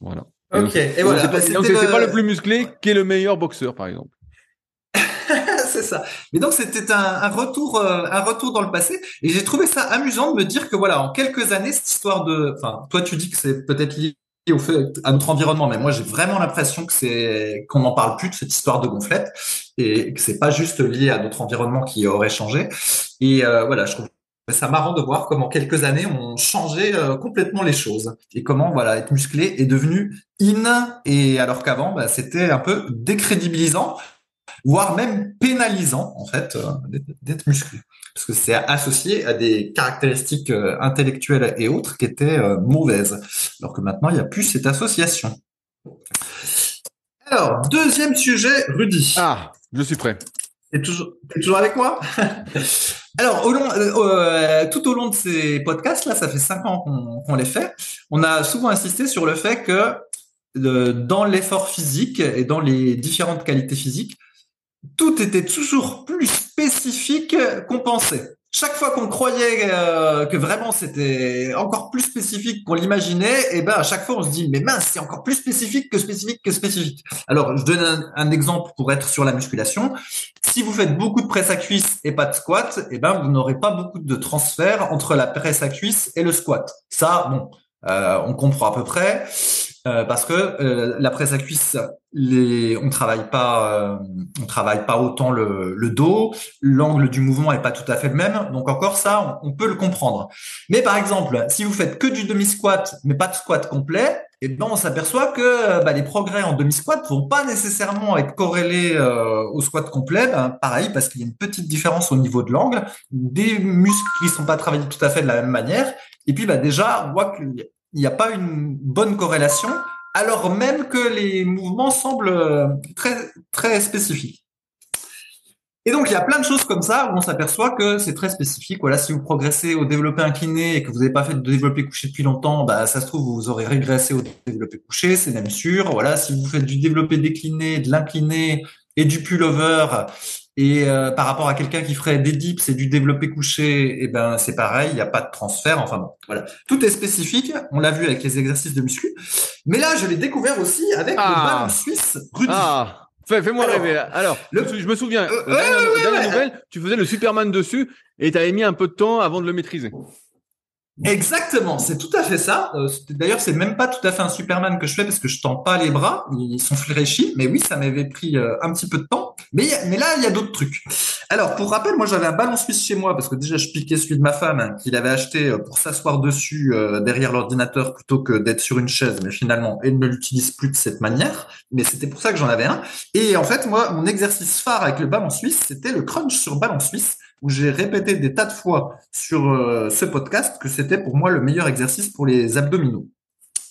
Voilà. Ok. Et, voilà. Bah, donc c'est pas le plus musclé qui est le meilleur boxeur, par exemple. c'est ça. Mais donc c'était un, retour, euh, un retour dans le passé, et j'ai trouvé ça amusant de me dire que voilà, en quelques années, cette histoire de, enfin, toi tu dis que c'est peut-être lié au fait à notre environnement, mais moi j'ai vraiment l'impression que c'est qu'on n'en parle plus de cette histoire de gonflette et que c'est pas juste lié à notre environnement qui aurait changé. Et voilà, je trouve c'est marrant de voir comment quelques années ont changé euh, complètement les choses et comment voilà être musclé est devenu in et alors qu'avant bah, c'était un peu décrédibilisant voire même pénalisant en fait euh, d'être musclé parce que c'est associé à des caractéristiques euh, intellectuelles et autres qui étaient mauvaises alors que maintenant il n'y a plus cette association. Alors deuxième sujet Rudy. Ah je suis prêt. T'es toujours, toujours avec moi? Alors, euh, euh, tout au long de ces podcasts, là, ça fait cinq ans qu'on les fait, on a souvent insisté sur le fait que dans l'effort physique et dans les différentes qualités physiques, tout était toujours plus spécifique qu'on pensait chaque fois qu'on croyait euh, que vraiment c'était encore plus spécifique qu'on l'imaginait, et eh ben à chaque fois on se dit mais mince c'est encore plus spécifique que spécifique que spécifique. Alors je donne un, exemple pour être sur la musculation. Si vous faites beaucoup de presse à cuisse et pas de squat, et eh ben vous n'aurez pas beaucoup de transfert entre la presse à cuisse et le squat. Ça bon, euh, on comprend à peu près. Euh, parce que euh, la presse à cuisse, les, on travaille pas, euh, on travaille pas autant le, le dos, l'angle du mouvement est pas tout à fait le même, donc encore ça, on, peut le comprendre. Mais par exemple, si vous faites que du demi squat, mais pas de squat complet, et eh ben on s'aperçoit que bah, les progrès en demi squat vont pas nécessairement être corrélés au squat complet. Ben, pareil, parce qu'il y a une petite différence au niveau de l'angle, des muscles qui sont pas travaillés tout à fait de la même manière. Et puis bah déjà, on voit que il n'y a pas une bonne corrélation, alors même que les mouvements semblent euh, très, très spécifiques. Et donc, il y a plein de choses comme ça où on s'aperçoit que c'est très spécifique. Voilà, si vous progressez au développé incliné et que vous n'avez pas fait de développé couché depuis longtemps, bah, ça se trouve, vous aurez régressé au développé couché, c'est même sûr. Voilà, si vous faites du développé décliné, de l'incliné et du pullover, et euh, par rapport à quelqu'un qui ferait des dips et du développé couché, et eh ben c'est pareil, il n'y a pas de transfert. Enfin bon, voilà, tout est spécifique. On l'a vu avec les exercices de muscu, mais là je l'ai découvert aussi avec le ah. ballon suisse Rudy. Ah. Fais-moi rêver. Alors, je me souviens, euh, dernière, nouvelle, tu faisais le Superman dessus et tu avais mis un peu de temps avant de le maîtriser. Exactement, c'est tout à fait ça. Euh, d'ailleurs, c'est même pas tout à fait un Superman que je fais parce que je tends pas les bras, ils sont fléchis. Mais oui, ça m'avait pris euh, un petit peu de temps. Mais, là, il y a d'autres trucs. Alors, pour rappel, moi, j'avais un ballon suisse chez moi parce que déjà, je piquais celui de ma femme hein, qu'il avait acheté euh, pour s'asseoir dessus derrière l'ordinateur plutôt que d'être sur une chaise. Mais finalement, elle ne l'utilise plus de cette manière. Mais c'était pour ça que j'en avais un. Et en fait, moi, mon exercice phare avec le ballon suisse, c'était le crunch sur ballon suisse où j'ai répété des tas de fois sur euh, ce podcast que c'était pour moi le meilleur exercice pour les abdominaux.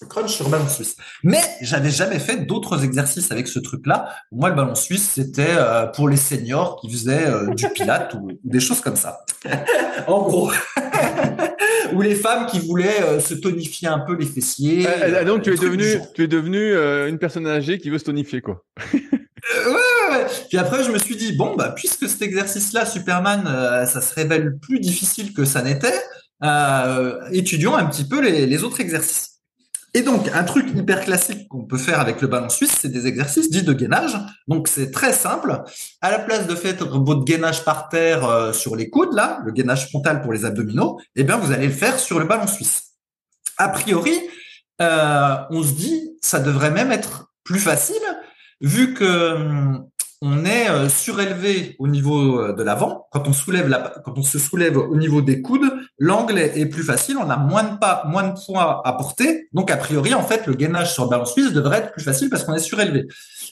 Le crunch sur ballon suisse. Mais j'avais jamais fait d'autres exercices avec ce truc-là. Moi, le ballon suisse, c'était euh, pour les seniors qui faisaient euh, du pilate ou, des choses comme ça. en gros. ou les femmes qui voulaient se tonifier un peu les fessiers. donc tu es devenu, tu es devenu une personne âgée qui veut se tonifier quoi. ouais, ouais, Puis après, je me suis dit, bon, bah, puisque cet exercice-là, Superman, euh, ça se révèle plus difficile que ça n'était, euh, étudions un petit peu les, les, autres exercices. Et donc, un truc hyper classique qu'on peut faire avec le ballon suisse, c'est des exercices dits de gainage. Donc, c'est très simple. À la place de faire votre gainage par terre euh, sur les coudes, là, le gainage frontal pour les abdominaux, eh bien, vous allez le faire sur le ballon suisse. A priori, euh, on se dit, ça devrait même être plus facile vu que hum, on est euh, surélevé au niveau euh, de l'avant. Quand on se soulève au niveau des coudes, l'angle est plus facile. On a moins de pas, moins de poids à porter. Donc, a priori, en fait, le gainage sur ballon suisse devrait être plus facile parce qu'on est surélevé.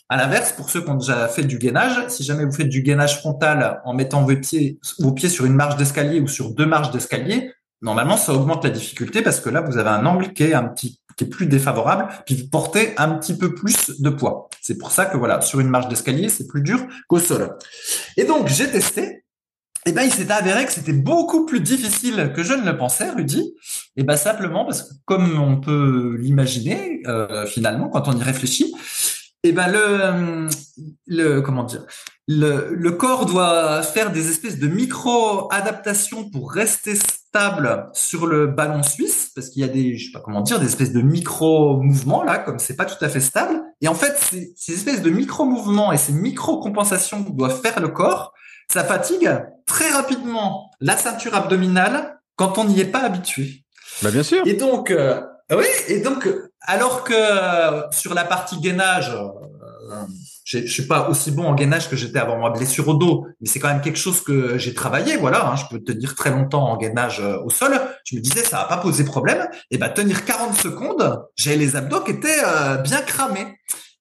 À l'inverse, pour ceux qui ont déjà fait du gainage, si jamais vous faites du gainage frontal en mettant vos pieds, vos pieds sur une marche d'escalier ou sur deux marches d'escalier, normalement, ça augmente la difficulté parce que là, vous avez un angle qui est un petit est plus défavorable, puis vous portez un petit peu plus de poids. C'est pour ça que voilà, sur une marche d'escalier, c'est plus dur qu'au sol. Et donc, j'ai testé. Et ben, il s'est avéré que c'était beaucoup plus difficile que je ne le pensais, Rudy. Et ben, simplement parce que, comme on peut l'imaginer, euh, finalement, quand on y réfléchit, et ben le, le comment dire, le, le corps doit faire des espèces de micro-adaptations pour rester stable sur le ballon suisse, parce qu'il y a des, je sais pas comment dire, des espèces de micro-mouvements là, comme c'est pas tout à fait stable. Et en fait, ces, ces espèces de micro-mouvements et ces micro-compensations que doit faire le corps, ça fatigue très rapidement la ceinture abdominale quand on n'y est pas habitué. Bah bien sûr. Et donc, euh, oui, et donc, alors que euh, sur la partie gainage, euh, je suis pas aussi bon en gainage que j'étais avant ma blessure au dos, mais c'est quand même quelque chose que j'ai travaillé. Voilà, hein, je peux tenir très longtemps en gainage euh, au sol. Je me disais ça va pas poser problème. Et ben tenir 40 secondes, j'ai les abdos qui étaient euh, bien cramés.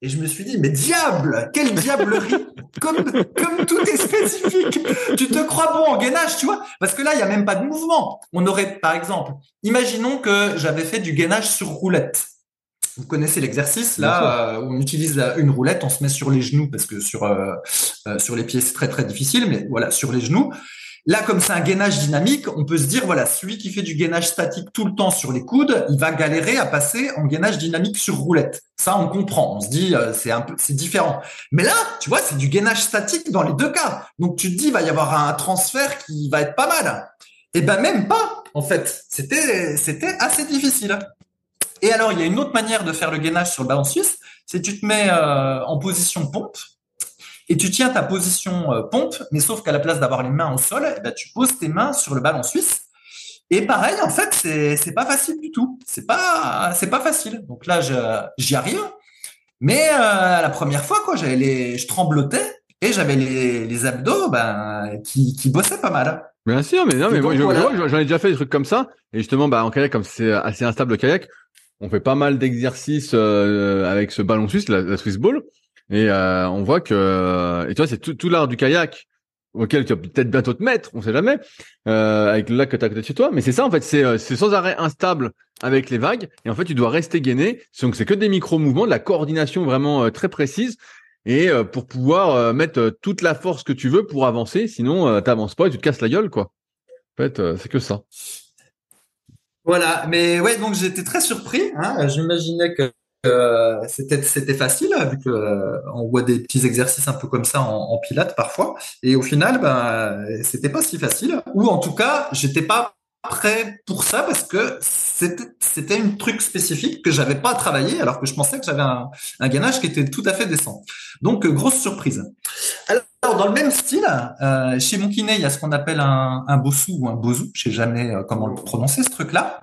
Et je me suis dit, mais diable, quelle diablerie comme, comme tout est spécifique. Tu te crois bon en gainage, tu vois? Parce que là, il y a même pas de mouvement. On aurait, par exemple, imaginons que j'avais fait du gainage sur roulette. Vous connaissez l'exercice là euh, où on utilise une roulette, on se met sur les genoux parce que sur euh, euh, sur les pieds c'est très très difficile, mais voilà sur les genoux. Là, comme c'est un gainage dynamique, on peut se dire voilà, celui qui fait du gainage statique tout le temps sur les coudes, il va galérer à passer en gainage dynamique sur roulette. Ça, on comprend. On se dit c'est un peu c'est différent. Mais là, tu vois, c'est du gainage statique dans les deux cas. Donc tu te dis il va y avoir un transfert qui va être pas mal. Et eh ben même pas. En fait, c'était c'était assez difficile. Et alors, il y a une autre manière de faire le gainage sur le ballon suisse, c'est tu te mets euh, en position pompe et tu tiens ta position euh, pompe, mais sauf qu'à la place d'avoir les mains au sol, eh ben, tu poses tes mains sur le ballon suisse. Et pareil, en fait, c'est c'est pas facile du tout. C'est pas c'est pas facile. Donc là, j'y arrive, mais euh, la première fois, quoi, j'avais les, je tremblotais et j'avais les, les abdos, ben, qui qui bossaient pas mal. Bien sûr, mais non, mais moi, j'en ai déjà fait des trucs comme ça. Et justement, bah, en kayak, comme c'est assez instable le kayak, on fait pas mal d'exercices euh, avec ce ballon suisse, la, Swiss Ball, et euh, on voit que et tu c'est tout, l'art du kayak auquel tu vas peut-être bientôt te mettre, on sait jamais, euh, avec le lac que tu as côté de chez toi. Mais c'est ça en fait, c'est c'est sans arrêt instable avec les vagues, et en fait tu dois rester gainé. Donc c'est que des micro mouvements, de la coordination vraiment très précise. Et pour pouvoir mettre toute la force que tu veux pour avancer, sinon t'avances pas et tu te casses la gueule quoi. En fait, c'est que ça. Voilà, mais ouais, donc j'étais très surpris. Hein. J'imaginais que euh, c'était facile vu que euh, on voit des petits exercices un peu comme ça en, en pilates parfois et au final ben c'était pas si facile ou en tout cas j'étais pas prêt pour ça parce que c'était c'était un truc spécifique que j'avais pas travaillé alors que je pensais que j'avais un, un gainage qui était tout à fait décent. Donc euh, grosse surprise. Alors dans le même style euh, chez mon kiné il y a ce qu'on appelle un, un bossou ou un bozou je sais jamais euh, comment le prononcer ce truc là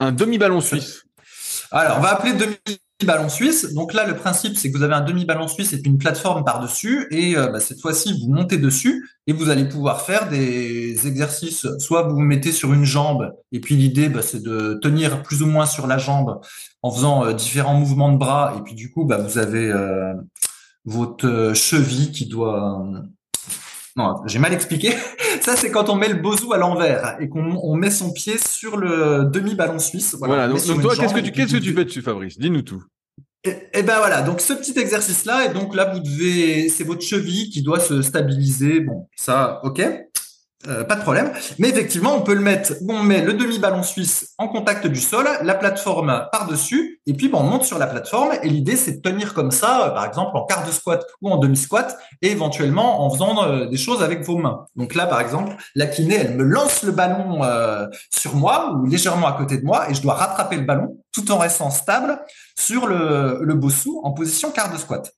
un demi ballon suisse. Alors on va appeler demi ballon suisse. Donc là, le principe, c'est que vous avez un demi-ballon suisse et puis une plateforme par-dessus. Et euh, bah, cette fois-ci, vous montez dessus et vous allez pouvoir faire des exercices. Soit vous vous mettez sur une jambe et puis l'idée, bah, c'est de tenir plus ou moins sur la jambe en faisant euh, différents mouvements de bras. Et puis du coup, bah, vous avez euh, votre cheville qui doit... Non, j'ai mal expliqué. Ça, c'est quand on met le bozou à l'envers et qu'on met son pied sur le demi-ballon suisse. Voilà. donc, toi, qu'est-ce que tu, qu'est-ce que tu fais dessus, Fabrice? Dis-nous tout. Et, ben voilà, donc ce petit exercice-là, et donc là vous devez, c'est votre cheville qui doit se stabiliser. Bon, ça, ok. Euh, pas de problème. Mais effectivement, on peut le mettre, on met le demi-ballon suisse en contact du sol, la plateforme par-dessus, et puis bon, on monte sur la plateforme. Et l'idée, c'est de tenir comme ça, euh, par exemple en quart de squat ou en demi-squat, et éventuellement en faisant euh, des choses avec vos mains. Donc là, par exemple, la kiné, elle me lance le ballon sur moi ou légèrement à côté de moi, et je dois rattraper le ballon tout en restant stable sur le, le bossou en position quart de squat.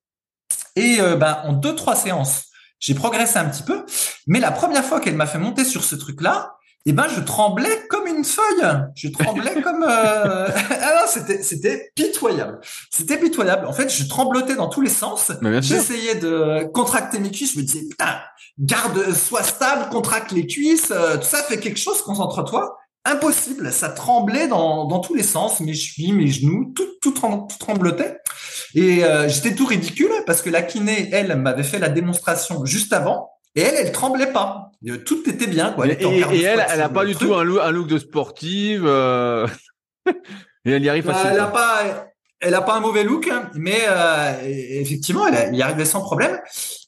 Et ben, en deux, trois séances, j'ai progressé un petit peu, mais la première fois qu'elle m'a fait monter sur ce truc-là, eh ben je tremblais comme une feuille. Je tremblais comme euh... ah c'était c'était pitoyable. C'était pitoyable. En fait, je tremblotais dans tous les sens. J'essayais de contracter mes cuisses. Je me disais putain, garde, sois stable, contracte les cuisses. Euh, tout ça fait quelque chose. Concentre-toi. Impossible. Ça tremblait dans dans tous les sens. Mes chevilles, mes genoux, tout tout, tout tremblotait. Et euh, j'étais tout ridicule parce que la kiné, elle, m'avait fait la démonstration juste avant. Et elle, elle tremblait pas. Tout était bien, quoi. et, elle, elle a pas du tout un look, un look de sportive. Euh... et elle y arrive bah, facilement. Elle a pas, elle a pas un mauvais look, hein, mais euh, effectivement, elle, y arrivait sans problème.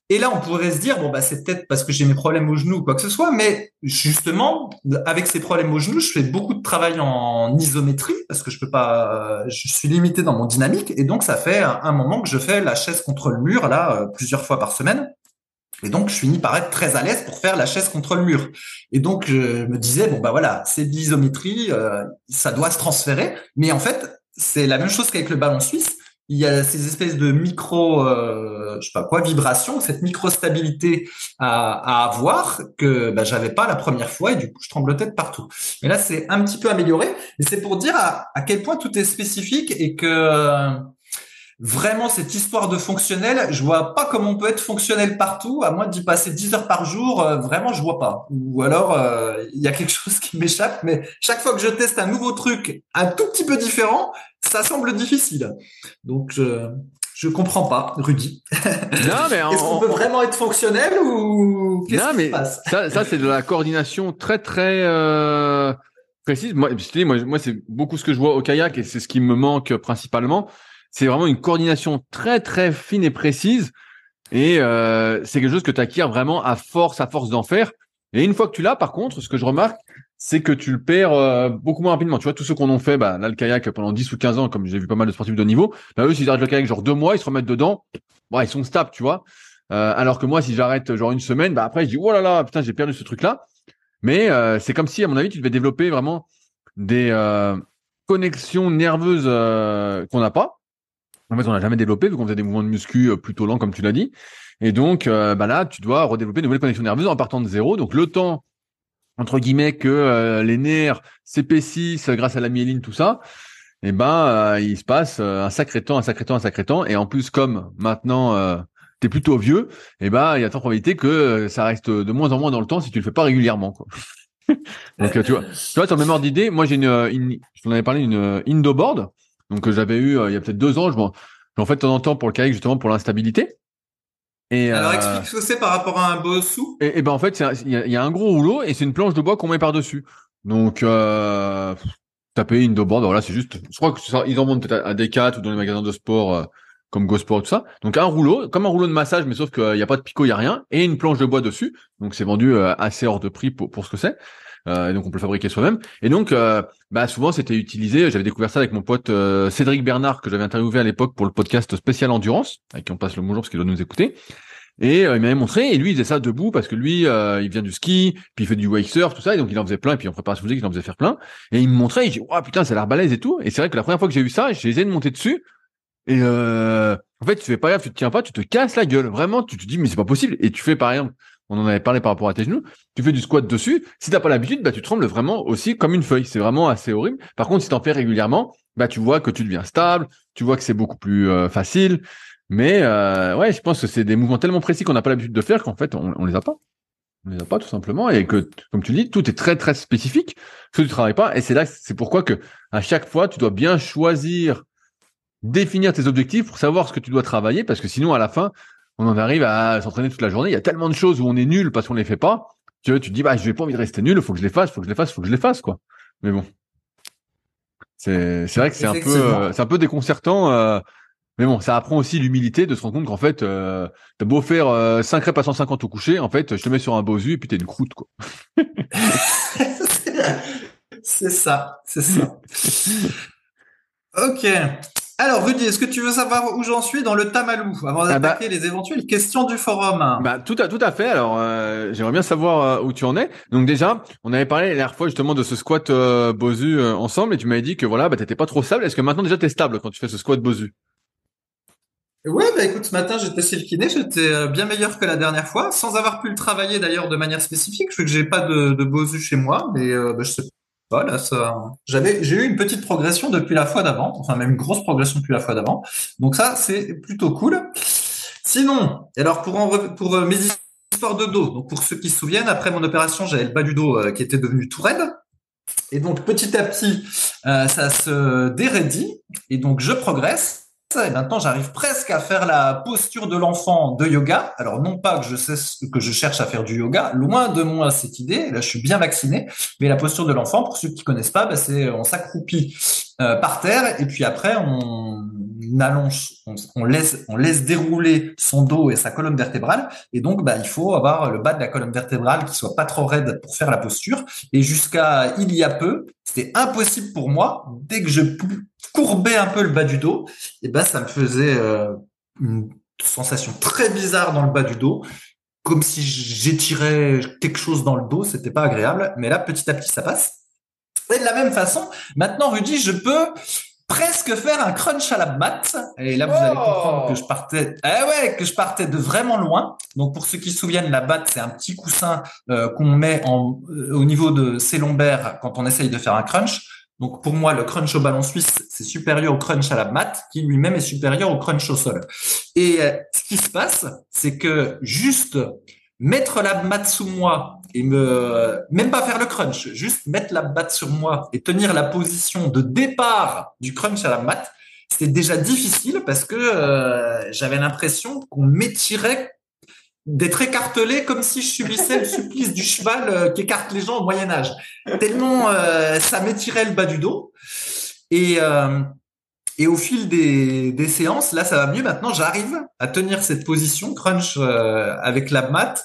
Et là, on pourrait se dire, bon, bah, c'est peut-être parce que j'ai mes problèmes au genou ou quoi que ce soit, mais justement, avec ces problèmes au genou, je fais beaucoup de travail en isométrie parce que je peux pas, je suis limité dans mon dynamique, et donc ça fait un moment que je fais la chaise contre le mur là euh, plusieurs fois par semaine. Et donc, je finis par être très à l'aise pour faire la chaise contre le mur. Et donc, je me disais, bon, bah voilà, c'est de l'isométrie, euh, ça doit se transférer. Mais en fait, c'est la même chose qu'avec le ballon suisse. Il y a ces espèces de micro, euh, je sais pas quoi, vibrations, cette micro-stabilité à, à, avoir que bah, j'avais pas la première fois et du coup, je tremblotais de partout. Mais là, c'est un petit peu amélioré. Et c'est pour dire à, à, quel point tout est spécifique et que vraiment cette histoire de fonctionnel, je vois pas comment on peut être fonctionnel partout, à moins d'y passer 10 heures par jour, euh, vraiment je vois pas. Ou alors euh, il y a quelque chose qui m'échappe, mais chaque fois que je teste un nouveau truc un tout petit peu différent, ça semble difficile. Donc je je comprends pas, Rudy. Non, mais est-ce qu'on peut vraiment être fonctionnel ou qu'est-ce qui se passe? Ça, ça c'est de la coordination très très euh, précise. Moi, moi, moi c'est beaucoup ce que je vois au kayak et c'est ce qui me manque principalement c'est vraiment une coordination très très fine et précise. Et euh, c'est quelque chose que tu acquiers vraiment à force, à force d'en faire. Et une fois que tu l'as, par contre, ce que je remarque, c'est que tu le perds euh, beaucoup moins rapidement. Tu vois, tous ceux qu'on ont fait, bah, là, le kayak pendant 10 ou 15 ans, comme j'ai vu pas mal de sportifs de niveau, bah, eux, s'ils arrêtent le kayak genre deux mois, ils se remettent dedans, bah, ils sont stables, tu vois. Euh, alors que moi, si j'arrête genre une semaine, bah, après, je dis, oh là là, putain, j'ai perdu ce truc-là. Mais euh, c'est comme si, à mon avis, tu devais développer vraiment des connexions nerveuses qu'on n'a pas en fait, on n'a jamais développé vu qu'on faisait des mouvements de muscu euh, plutôt lents, comme tu l'as dit. Et donc, euh, bah là, tu dois redévelopper de nouvelles connexions nerveuses en partant de zéro. Donc, le temps, entre guillemets, que euh, les nerfs s'épaississent grâce à la myéline, tout ça, et eh ben, il se passe un sacré temps, un sacré temps, un sacré temps. Et en plus, comme maintenant, tu es plutôt vieux, et eh ben, il y a tant probabilité que ça reste de moins en moins dans le temps si tu le fais pas régulièrement. Quoi. donc, tu vois, tu vois, sur mémoire d'idée, moi, j'ai une, je t'en avais parlé, une Indo board donc j'avais eu euh, il y a peut-être deux ans, je j'en fais de temps en temps pour le kayak justement pour l'instabilité. Et Alors euh, explique ce que c'est par rapport à un bossou. Et, et ben en fait il y, y, a un gros rouleau et c'est une planche de bois qu'on met par dessus. Donc euh, taper une board, voilà c'est juste. Je crois que ça, ils en vendent peut-être à Decat ou dans les magasins de sport euh, comme Go Sport tout ça. Donc un rouleau, comme un rouleau de massage, mais sauf qu'il n'y a pas de picot, il y a rien, et une planche de bois dessus. Donc c'est vendu assez hors de prix pour, pour ce que c'est. Euh, donc on peut le fabriquer soi-même. Et donc, euh, bah souvent c'était utilisé. J'avais découvert ça avec mon pote euh, Cédric Bernard que j'avais interviewé à l'époque pour le podcast spécial endurance, avec qui on passe le bonjour parce qu'il doit nous écouter. Et il m'avait montré, et lui il faisait ça debout parce que lui il vient du ski, puis il fait du wake surf, tout ça, et donc il en faisait plein, et puis en préparation physique il en faisait faire plein. Et il me montrait, il dit oh putain ça a l'air balèze et tout. Et c'est vrai que la première fois que j'ai vu ça, j'ai essayé de monter dessus. Et en fait, tu fais pas gaffe, tu te tiens pas, tu te casses la gueule. Vraiment, tu te dis mais c'est pas possible. Et tu fais par exemple on en avait parlé par rapport à tes genoux, tu fais du squat dessus, si t'as pas l'habitude, bah tu trembles vraiment aussi comme une feuille, c'est vraiment assez horrible. Par contre, si t'en fais régulièrement, bah tu vois que tu deviens stable, tu vois que c'est beaucoup plus euh, facile, mais euh, ouais, je pense que c'est des mouvements tellement précis qu'on n'a pas l'habitude de faire qu'en fait on, on les a pas. On les a pas tout simplement. Et que comme tu dis, tout est très très spécifique, que tu travailles pas. Et c'est là c'est pourquoi que à chaque fois tu dois bien choisir définir tes objectifs pour savoir ce que tu dois travailler. Parce que sinon à la fin on en arrive à s'entraîner toute la journée. Il y a tellement de choses où on est nul parce qu'on les fait pas. Tu vois, tu te dis, bah, je vais pas envie de rester nul, faut que je les fasse, faut que je les fasse, faut que je les fasse, quoi. Mais bon. C'est, c'est vrai que c'est un peu, euh, c'est un peu déconcertant, euh, mais bon, ça apprend aussi l'humilité de se rendre compte qu'en fait, euh, t'as beau faire euh, 5 reps à 150 au coucher, en fait, je te mets sur un bosu et puis t'es une croûte, quoi. c'est ça, c'est ça. ok. Alors Rudy, est-ce que tu veux savoir où j'en suis dans le Tamalou avant ah bah. d'attaquer les éventuelles questions du forum? Bah tout à tout à fait. Alors euh, j'aimerais bien savoir euh, où tu en es. Donc déjà, on avait parlé la dernière fois justement de ce squat euh, Bosu ensemble et tu m'avais dit que voilà, bah t'étais pas trop stable. Est-ce que maintenant déjà t'es stable quand tu fais ce squat Bosu? Ouais, bah écoute, ce matin j'étais chez le kiné, j'étais bien meilleur que la dernière fois, sans avoir pu le travailler d'ailleurs de manière spécifique. Je sais que j'ai pas de, de bosu chez moi, mais bah, je sais pas là ça. J'avais, j'ai eu une petite progression depuis la fois d'avant, enfin même une grosse progression depuis la fois d'avant. Donc ça c'est plutôt cool. Sinon, alors pour pour euh, mes histoires de dos, pour ceux qui se souviennent, après mon opération j'avais le bas du dos qui était devenu tout raide. Et donc petit à petit, ça se déraidit et donc je progresse et maintenant j'arrive presque à faire la posture de l'enfant de yoga. Alors non pas que je sais que je cherche à faire du yoga, loin de moi cette idée. Là je suis bien vacciné, mais la posture de l'enfant, pour ceux qui connaissent pas, bah, c'est on s'accroupit euh, par terre et puis après on allonge, on, laisse on laisse dérouler son dos et sa colonne vertébrale et donc bah, il faut avoir le bas de la colonne vertébrale qui soit pas trop raide pour faire la posture. Et jusqu'à il y a peu, c'était impossible pour moi dès que je courbais un peu le bas du dos, et ben ça me faisait euh, une sensation très bizarre dans le bas du dos, comme si j'étirais quelque chose dans le dos, c'était pas agréable, mais là petit à petit ça passe. Et de la même façon, maintenant Rudy, je peux presque faire un crunch à la batte. Et là, vous allez comprendre que je partais, eh ouais, que je partais de vraiment loin. Donc, pour ceux qui se souviennent, la batte, c'est un petit coussin euh, qu'on met en, euh, au niveau de ses lombaires quand on essaye de faire un crunch. Donc pour moi, le crunch au ballon suisse, c'est supérieur au crunch à la mat, qui lui-même est supérieur au crunch au sol. Et euh, ce qui se passe, c'est que juste mettre la mat sous moi et me même pas faire le crunch, juste mettre la mat sur moi et tenir la position de départ du crunch à la mat, c'était déjà difficile parce que euh, j'avais l'impression qu'on m'étirait d'être écartelé comme si je subissais le supplice du cheval euh, qui écarte les gens au Moyen Âge. Tellement euh, ça m'étirait le bas du dos. Et, au fil des, des séances, là ça va mieux. Maintenant, j'arrive à tenir cette position crunch avec la mat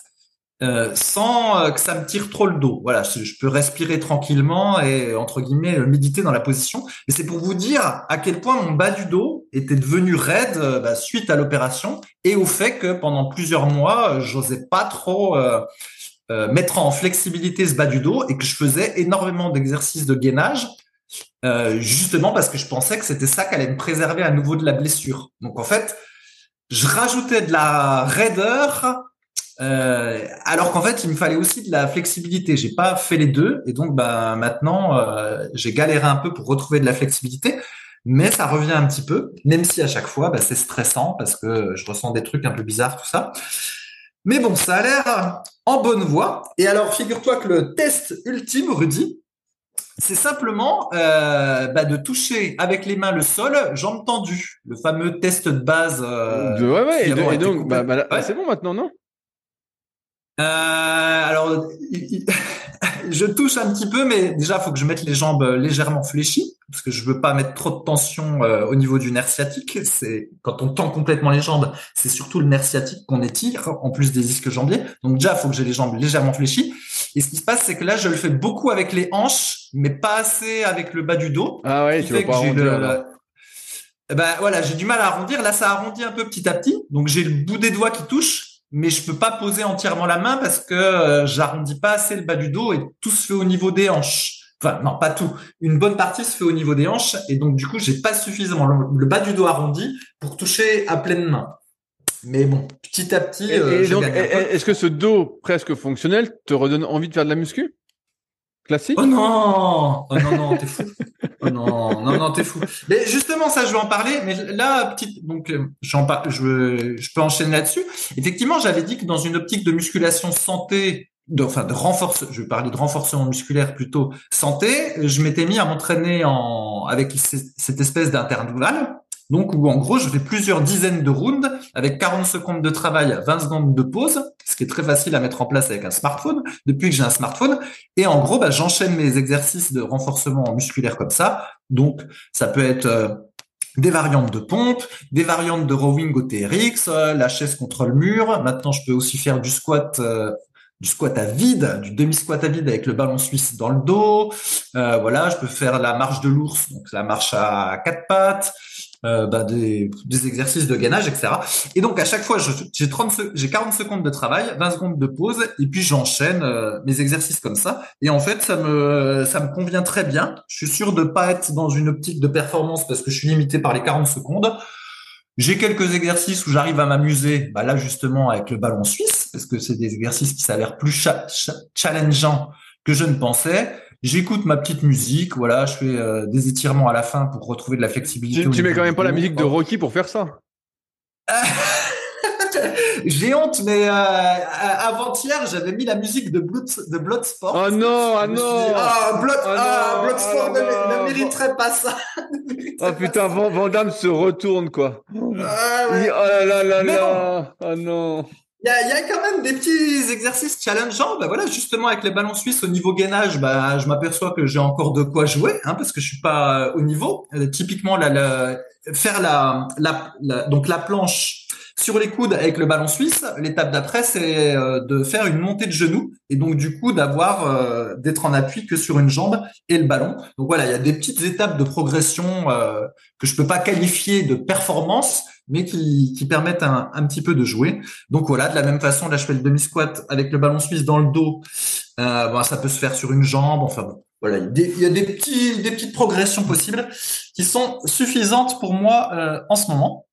euh, sans euh, que ça me tire trop le dos. Voilà, je, peux respirer tranquillement et entre guillemets méditer dans la position. Et c'est pour vous dire à quel point mon bas du dos était devenu raide euh, bah, suite à l'opération et au fait que pendant plusieurs mois, j'osais pas trop mettre en flexibilité ce bas du dos et que je faisais énormément d'exercices de gainage. justement parce que je pensais que c'était ça qui allait me préserver à nouveau de la blessure. Donc en fait, je rajoutais de la raideur euh, alors qu'en fait, il me fallait aussi de la flexibilité. J'ai pas fait les deux, et donc bah maintenant, euh, j'ai galéré un peu pour retrouver de la flexibilité, mais ça revient un petit peu, même si à chaque fois, bah, c'est stressant parce que je ressens des trucs un peu bizarres, tout ça. Mais bon, ça a l'air en bonne voie. Et alors, figure-toi que le test ultime, Rudy, c'est simplement euh, bah, de toucher avec les mains le sol, jambes tendues, le fameux test de base. Euh, ouais, ouais, et, donc, bah, bah, c'est bon maintenant, non? Euh, alors, je touche un petit peu, mais déjà, il faut que je mette les jambes légèrement fléchies, parce que je veux pas mettre trop de tension euh, au niveau du nerf sciatique. C'est quand on tend complètement les jambes, c'est surtout le nerf sciatique qu'on étire, en plus des disques jambiers. Donc déjà, il faut que j'ai les jambes légèrement fléchies. Et ce qui se passe, c'est que là, je le fais beaucoup avec les hanches, mais pas assez avec le bas du dos. Ah ouais, tu veux pas arrondir. Eh ben voilà, j'ai du mal à arrondir. Là, ça arrondit un peu petit à petit. Donc j'ai le bout des doigts qui touche mais je peux pas poser entièrement la main parce que euh, j'arrondis pas assez le bas du dos et tout se fait au niveau des hanches. Enfin, non, pas tout. Une bonne partie se fait au niveau des hanches et donc du coup, j'ai pas suffisamment le, bas du dos arrondi pour toucher à pleine main. Mais bon, petit à petit. Euh, est-ce que ce dos presque fonctionnel te redonne envie de faire de la muscu? Classique? Oh non, oh non non, t'es fou. Oh non, non, non, t'es fou. Mais justement, ça, je vais en parler. Mais là, petite, donc, euh, j'en parle, je, peux enchaîner là-dessus. Effectivement, j'avais dit que dans une optique de musculation santé, enfin, de renforce, je parler de renforcement musculaire plutôt santé, je m'étais mis à m'entraîner en, avec cette espèce d'intervalle. Donc, où en gros, je fais plusieurs dizaines de rounds avec 40 secondes de travail, 20 secondes de pause, ce qui est très facile à mettre en place avec un smartphone, depuis que j'ai un smartphone. Et en gros, bah, j'enchaîne mes exercices de renforcement musculaire comme ça. Donc, ça peut être euh, des variantes de pompe, des variantes de rowing au TRX, euh, la chaise contre le mur. Maintenant, je peux aussi faire du squat euh, du squat à vide, du demi-squat à vide avec le ballon suisse dans le dos. voilà, je peux faire la marche de l'ours, donc la marche à quatre pattes. Euh, bah, des, des, exercices de gainage, etc. Et donc à chaque fois, j'ai 30, j'ai 40 secondes de travail, 20 secondes de pause, et puis j'enchaîne euh, mes exercices comme ça. Et en fait, ça me, ça me convient très bien. Je suis sûr de pas être dans une optique de performance parce que je suis limité par les 40 secondes. J'ai quelques exercices où j'arrive à m'amuser, bah là justement avec le ballon suisse, parce que c'est des exercices qui s'avèrent plus cha challengeants que je ne pensais. J'écoute ma petite musique, voilà, je fais euh, des étirements à la fin pour retrouver de la flexibilité. Tu, tu mets quand même pas la musique de Rocky pour faire ça? J'ai honte, mais euh, avant-hier, j'avais mis la musique de, Blood, de Bloodsport. Oh non, ah non Ah, Blood, oh ah, Bloodsport oh ne, mériterait pas ça. oh putain, Van, se retourne, quoi. Ah, ouais. Oh là là là là Oh non il y, y a, quand même des petits exercices challengeants. Bah voilà, justement avec les ballons suisses au niveau gainage, bah je m'aperçois que j'ai encore de quoi jouer, hein, parce que je suis pas au niveau. Euh, typiquement, la, faire la, la, la, donc la planche sur les coudes avec le ballon suisse, l'étape d'après, c'est euh, de faire une montée de genoux et donc du coup d'avoir euh, d'être en appui que sur une jambe et le ballon. Donc voilà, il y a des petites étapes de progression euh, que je peux pas qualifier de performance, mais qui, permettent un, petit peu de jouer. Donc voilà, de la même façon, là je fais le demi squat avec le ballon suisse dans le dos. Bon, ça peut se faire sur une jambe. Enfin bon, voilà, il y a des petits, des petites progressions possibles qui sont suffisantes pour moi en ce moment.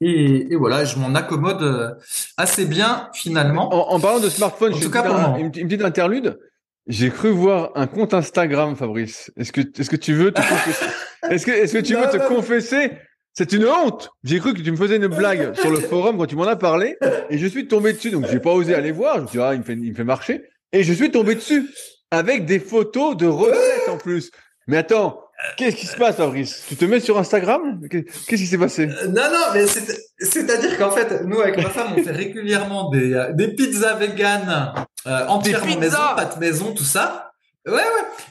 Et, et, voilà, je m'en accommode euh, assez bien finalement. En, parlant de smartphone, en tout cas pour une, petite interlude. J'ai cru voir un compte Instagram, Fabrice. Est-ce que est-ce que tu veux te confesser? Est-ce que est-ce que tu veux te confesser? C'est une honte. J'ai cru que tu me faisais une blague sur le forum quand tu m'en as parlé, et je suis tombé dessus. Donc j'ai pas osé aller voir. Je me suis dit ah il me fait il me fait marcher, et je suis tombé dessus avec des photos de recettes en plus. Mais attends, Qu'est-ce qui se passe, Fabrice? Tu te mets sur Instagram? Qu'est-ce qui s'est passé? Euh, Non, non, mais c'est-à-dire qu'en fait, nous, avec ma femme, on fait régulièrement des, euh, des pizzas véganes euh, entièrement maison, pâte maison, tout ça. Ouais, ouais.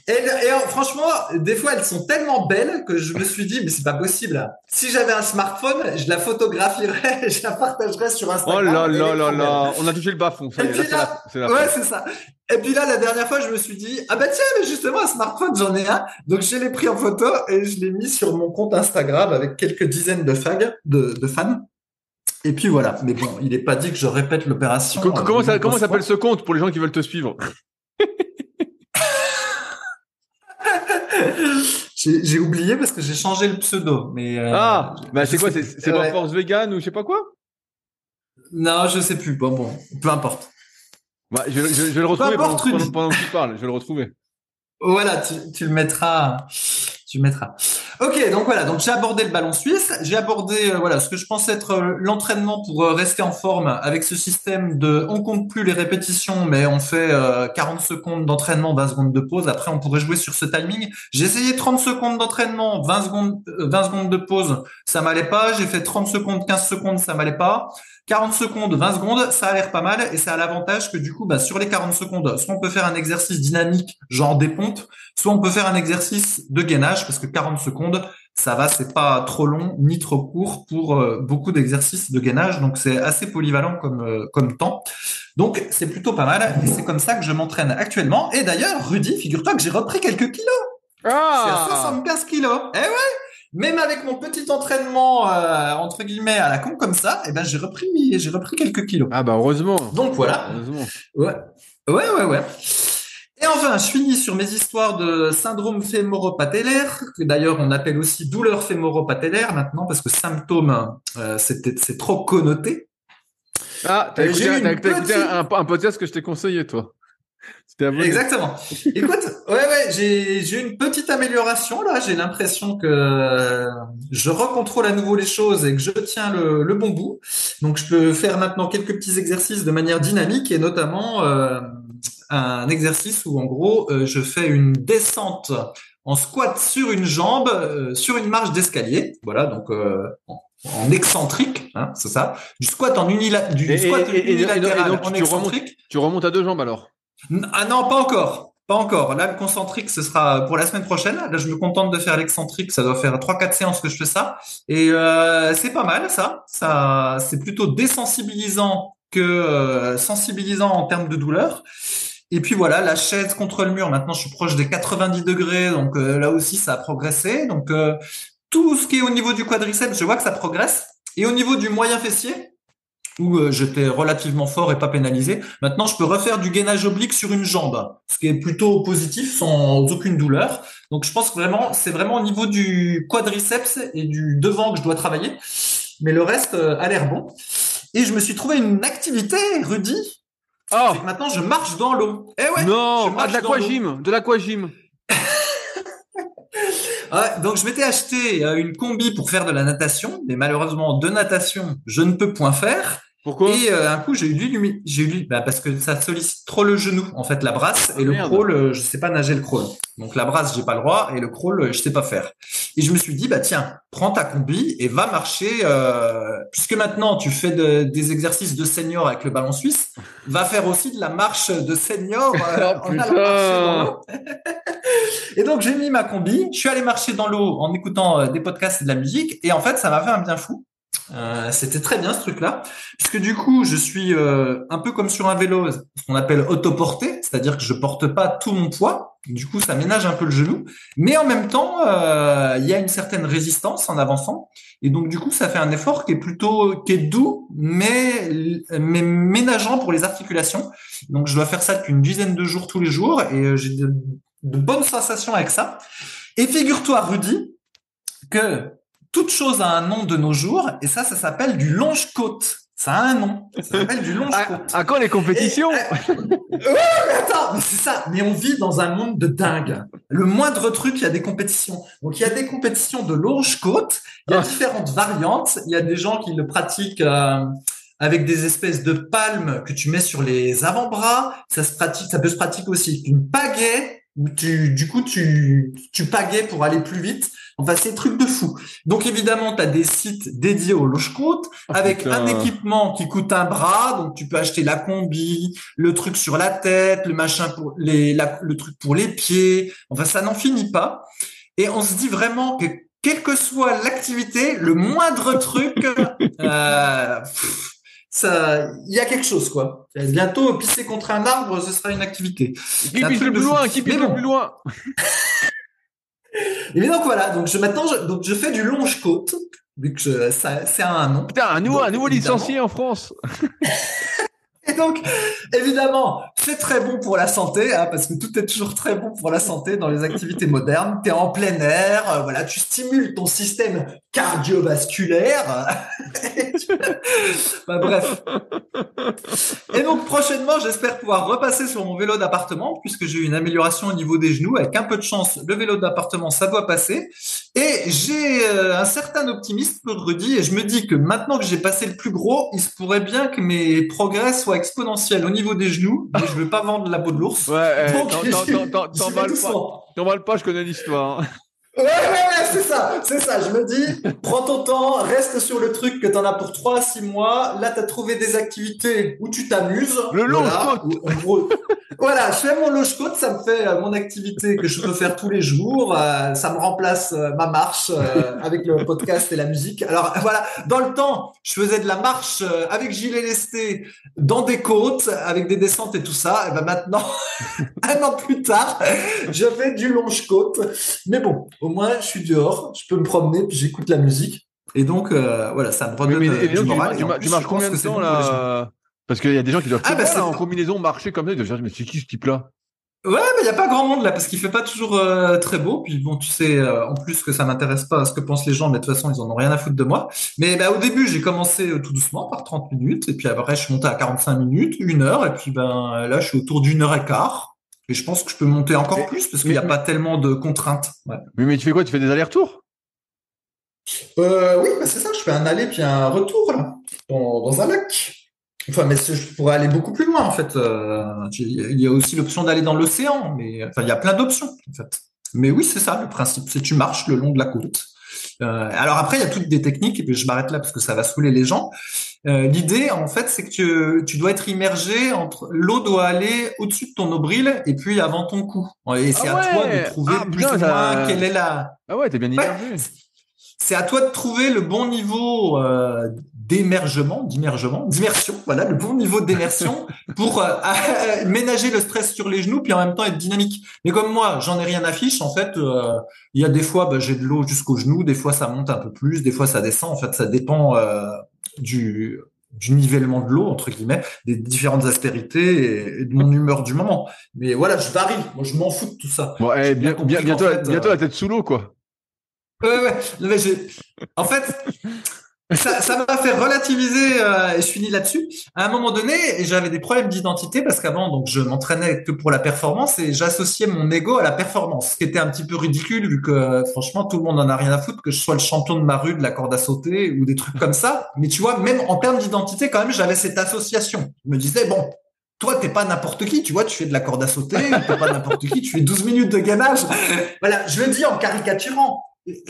Et, et, franchement, des fois, elles sont tellement belles que je me suis dit, mais c'est pas possible. Si j'avais un smartphone, je la photographierais, je la partagerais sur Instagram. Oh là là là là, on a touché le bas-fond. Ouais, c'est ça. Et puis là, la dernière fois, je me suis dit, ah bah tiens, mais justement, un smartphone, j'en ai un. Donc, je l'ai pris en photo et je l'ai mis sur mon compte Instagram avec quelques dizaines de, fag, de, de fans. Et puis voilà. Mais bon, il n'est pas dit que je répète l'opération. Comment, ça, comment s'appelle ce compte pour les gens qui veulent te suivre? J'ai oublié parce que j'ai changé le pseudo. Mais euh, ah, bah c'est quoi C'est dans Force Vegan ou je sais pas quoi? Non, je sais plus. Bon, bon, peu importe. Bah, je, je, vais le retrouver pendant, pendant, que tu parles. Je vais le retrouver. Voilà, tu, tu le mettras. Tu mettras. Ok, donc voilà, donc j'ai abordé le ballon suisse, j'ai abordé euh, voilà ce que je pense être euh, l'entraînement pour euh, rester en forme avec ce système de on compte plus les répétitions, mais on fait 40 secondes d'entraînement, 20 secondes de pause. Après, on pourrait jouer sur ce timing. J'ai essayé 30 secondes d'entraînement, 20 secondes, 20 secondes de pause, ça m'allait pas. J'ai fait 30 secondes, 15 secondes, ça m'allait pas. 40 secondes, 20 secondes, ça a l'air pas mal et ça a l'avantage que du coup, bah, sur les 40 secondes, soit on peut faire un exercice dynamique, genre des pompes, soit on peut faire un exercice de gainage parce que 40 secondes, ça va, c'est pas trop long ni trop court pour euh, beaucoup d'exercices de gainage, donc c'est assez polyvalent comme euh, comme temps. Donc c'est plutôt pas mal et c'est comme ça que je m'entraîne actuellement. Et d'ailleurs, Rudy, figure-toi que j'ai repris quelques kilos. Ah c'est à 75 kilos. Eh ouais même avec mon petit entraînement euh, entre guillemets à la con comme ça, eh ben j'ai repris j'ai repris quelques kilos. Ah bah heureusement. Donc voilà. Heureusement. Ouais. Ouais ouais ouais. Et enfin, je finis sur mes histoires de syndrome fémoro-patellaire, que d'ailleurs on appelle aussi douleur fémoro-patellaire maintenant parce que symptôme euh, c'est trop connoté. Ah, t'as écouté, un, un podcast que je t'ai conseillé toi. Exactement. Écoute, ouais, ouais, j'ai, j'ai une petite amélioration là. J'ai l'impression que je recontrôle à nouveau les choses et que je tiens le, le bon bout. Donc, je peux faire maintenant quelques petits exercices de manière dynamique et notamment euh, un exercice où, en gros, euh, je fais une descente en squat sur une jambe, euh, sur une marche d'escalier. Voilà, donc en excentrique, hein, c'est ça. Du squat en unila du squat unilatéral en excentrique. tu remontes à deux jambes alors? Ah non, pas encore. Pas encore. Là, le concentrique, ce sera pour la semaine prochaine. Là, je me contente de faire l'excentrique. Ça doit faire trois, quatre séances que je fais ça. Et euh, c'est pas mal, ça. Ça, c'est plutôt désensibilisant que euh, sensibilisant en termes de douleur. Et puis voilà, la chaise contre le mur. Maintenant, je suis proche des 90 degrés. Donc euh, là aussi, ça a progressé. Donc tout ce qui est au niveau du quadriceps, je vois que ça progresse. Et au niveau du moyen fessier, où euh, j'étais relativement fort et pas pénalisé. Maintenant, je peux refaire du gainage oblique sur une jambe, ce qui est plutôt positif, sans aucune douleur. Donc, je pense que vraiment, c'est vraiment au niveau du quadriceps et du devant que je dois travailler. mais le reste a l'air bon. Et je me suis trouvé une activité, Rudy. Oh. Maintenant, je marche dans l'eau. Eh ouais. Non, ah, de l'aquagym, de l'aquagym. donc je m'étais acheté une combi pour faire de la natation, mais malheureusement de natation, je ne peux point faire. Pourquoi? Et euh, un coup, j'ai eu j'ai eu bah, parce que ça sollicite trop le genou, en fait, la brasse et le crawl, euh, je sais pas nager le crawl. Donc la brasse, j'ai pas le droit et le crawl, euh, je sais pas faire. Et je me suis dit, bah tiens, prends ta combi et va marcher. puisque maintenant tu fais des exercices de senior avec le ballon suisse, va faire aussi de la marche de senior oh, dans et donc j'ai mis ma combi, je suis allé marcher dans l'eau en écoutant des podcasts et de la musique, et en fait ça m'a fait un bien fou. Euh, c'était très bien ce truc-là, puisque du coup, je suis euh, un peu comme sur un vélo, ce qu'on appelle autoporté, c'est-à-dire que je porte pas tout mon poids. Du coup, ça ménage un peu le genou, mais en même temps, euh, il y a une certaine résistance en avançant, et donc du coup, ça fait un effort qui est plutôt qui est doux, mais mais ménageant pour les articulations. Donc, je dois faire ça depuis une dizaine de jours tous les jours, et j'ai de, de bonnes sensations avec ça. Et figure-toi, Rudy, que toute chose a un nom de nos jours, et ça, ça s'appelle du longe-côte. Ça a un nom. Ça s'appelle du longe-côte. À, quand les compétitions euh, mais attends, mais c'est ça. Mais on vit dans un monde de dingue. Le moindre truc, il y a des compétitions. Donc il y a des compétitions de longe-côte. Il y a ah. différentes variantes. Il y a des gens qui le pratiquent. Euh, avec des espèces de palmes que tu mets sur les avant-bras, ça se pratique, ça peut se pratiquer aussi une pagaie où tu, du coup, tu, tu pagaies pour aller plus vite. Enfin, c'est truc de fou. Donc évidemment, tu as des sites dédiés au loge oh, avec un équipement qui coûte un bras. Donc tu peux acheter la combi, le truc sur la tête, le machin pour les, le truc pour les pieds. Enfin, ça n'en finit pas. Et on se dit vraiment que quelle que soit l'activité, le moindre truc, euh, ça, il y a quelque chose quoi. Bientôt, pisser contre un arbre, ce sera une activité. Qui pisse le plus loin, qui pisse le plus loin? Et donc voilà, donc je maintenant je, donc je fais du longe côte vu que ça c'est un nom. Putain, un nouveau, un nouveau licencié en France. Et donc, évidemment, c'est très bon pour la santé, hein, parce que tout est toujours très bon pour la santé dans les activités modernes. Tu es en plein air, euh, voilà, tu stimules ton système cardiovasculaire. bah, bref. Et donc, prochainement, j'espère pouvoir repasser sur mon vélo d'appartement, puisque j'ai eu une amélioration au niveau des genoux. Avec un peu de chance, le vélo d'appartement, ça doit passer. Et j'ai euh, un certain optimisme pour Rudy, et je me dis que maintenant que j'ai passé le plus gros, il se pourrait bien que mes progrès soient exponentiels au niveau des genoux, mais je veux pas vendre la peau de l'ours. Ouais, t'emballes pas, je connais l'histoire. Ouais, ouais, ouais, c'est ça, c'est ça. Je me dis, prends ton temps, reste sur le truc que t'en as pour 3 à 6 mois. Là, t'as trouvé des activités où tu t'amuses. Le loge voilà, je fais mon loge côte, ça me fait euh, mon activité que je peux faire tous les jours. Euh, ça me remplace euh, ma marche avec le podcast et la musique. Alors voilà, dans le temps, je faisais de la marche avec gilet lesté dans des côtes, avec des descentes et tout ça. Et ben maintenant, un an plus tard, je fais du longe côte. Mais bon, au moins, je suis dehors, je peux me promener, puis j'écoute la musique. Et donc, euh, voilà, ça me redonne mais, du moral. Tu, marches combien de temps là? Parce qu'il y a des gens qui doivent ah, bah, en combinaison marcher comme ça, ils doivent dire mais c'est qui ce type-là? Ouais, mais il n'y a pas grand monde là parce qu'il fait pas toujours euh, très beau. Puis bon, tu sais, euh, en plus que ça m'intéresse pas ce que pensent les gens, mais de toute façon, ils en ont rien à foutre de moi. Mais bah, au début, j'ai commencé tout doucement par 30 minutes, et puis après, je suis monté à 45 minutes, une heure, et puis ben là, je suis autour d'une heure et quart. Et je pense que je peux monter encore plus parce qu'il n'y a pas tellement de contraintes. Ouais. Mais, mais tu fais quoi? Tu fais des allers-retours? Euh, Oui, bah c'est ça. Je fais un aller puis un retour là, dans, un lac. Enfin, mais je pourrais aller beaucoup plus loin en fait. Euh, il y a aussi l'option d'aller dans l'océan, mais enfin, il y a plein d'options en fait. Mais oui, c'est ça le principe. C'est tu marches le long de la côte. Euh, alors après, il y a toutes des techniques, et puis je m'arrête là parce que ça va saouler les gens. Euh, L'idée, en fait, c'est que tu, dois être immergé entre l'eau doit aller au-dessus de ton nombril et puis avant ton cou. Et c'est ah à toi de trouver ah, plus ou moins quelle est la. Ah ouais, t'es bien immergé. C'est à toi de trouver le bon niveau euh, d'émergement, d'immergement, d'immersion, voilà, le bon niveau d'immersion pour euh, ménager le stress sur les genoux puis en même temps être dynamique. Mais comme moi, j'en ai rien à fiche, en fait, euh, il y a des fois, bah, j'ai de l'eau jusqu'aux genoux, des fois ça monte un peu plus, des fois ça descend. En fait, ça dépend euh, du du nivellement de l'eau entre guillemets, des différentes aspérités et, de mon humeur du moment. Mais voilà, je varie. Moi, je m'en fous de tout ça. Bon, eh, bien, bientôt, bientôt la tête sous l'eau, quoi. Ouais, ouais. en fait, ça, m'a fait relativiser euh, et je finis là-dessus. À un moment donné, j'avais des problèmes d'identité parce qu'avant, donc, je m'entraînais que pour la performance et j'associais mon ego à la performance, ce qui était un petit peu ridicule vu que franchement, tout le monde en a rien à foutre que je sois le champion de ma rue de la corde à sauter ou des trucs comme ça. Mais tu vois, même en termes d'identité, quand même, j'avais cette association. Je me disais, bon, toi, t'es pas n'importe qui, tu vois, tu fais de la corde à sauter, t'es pas n'importe qui, tu fais 12 minutes de gainage. Voilà, je le dis en caricaturant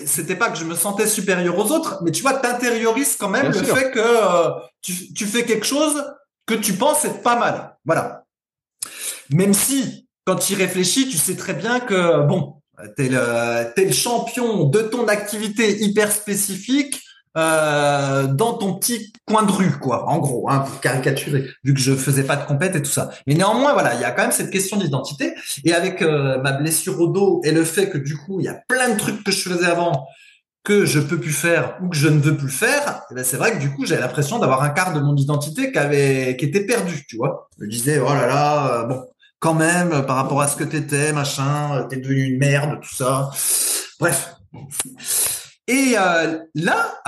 c'était pas que je me sentais supérieur aux autres, mais tu vois, t'intériorises quand même le fait que euh, tu, fais quelque chose que tu penses être pas mal. Voilà. Même si, quand tu y réfléchis, tu sais très bien que, bon, t'es le, es le champion de ton activité hyper spécifique, euh, dans ton petit coin de rue, quoi, en gros, hein, pour caricaturer, vu que je faisais pas de compète et tout ça. Mais néanmoins, voilà, il y a quand même cette question d'identité. Et avec euh, ma blessure au dos et le fait que du coup, il y a plein de trucs que je faisais avant que je peux plus faire ou que je ne veux plus faire, eh ben c'est vrai que du coup, j'ai l'impression d'avoir un quart de mon identité qui avait, qui était perdu, tu vois. Je me disais, oh là là, euh, bon, quand même, par rapport à ce que t'étais, machin, t'es devenu une merde, tout ça. Bref. Et euh, là,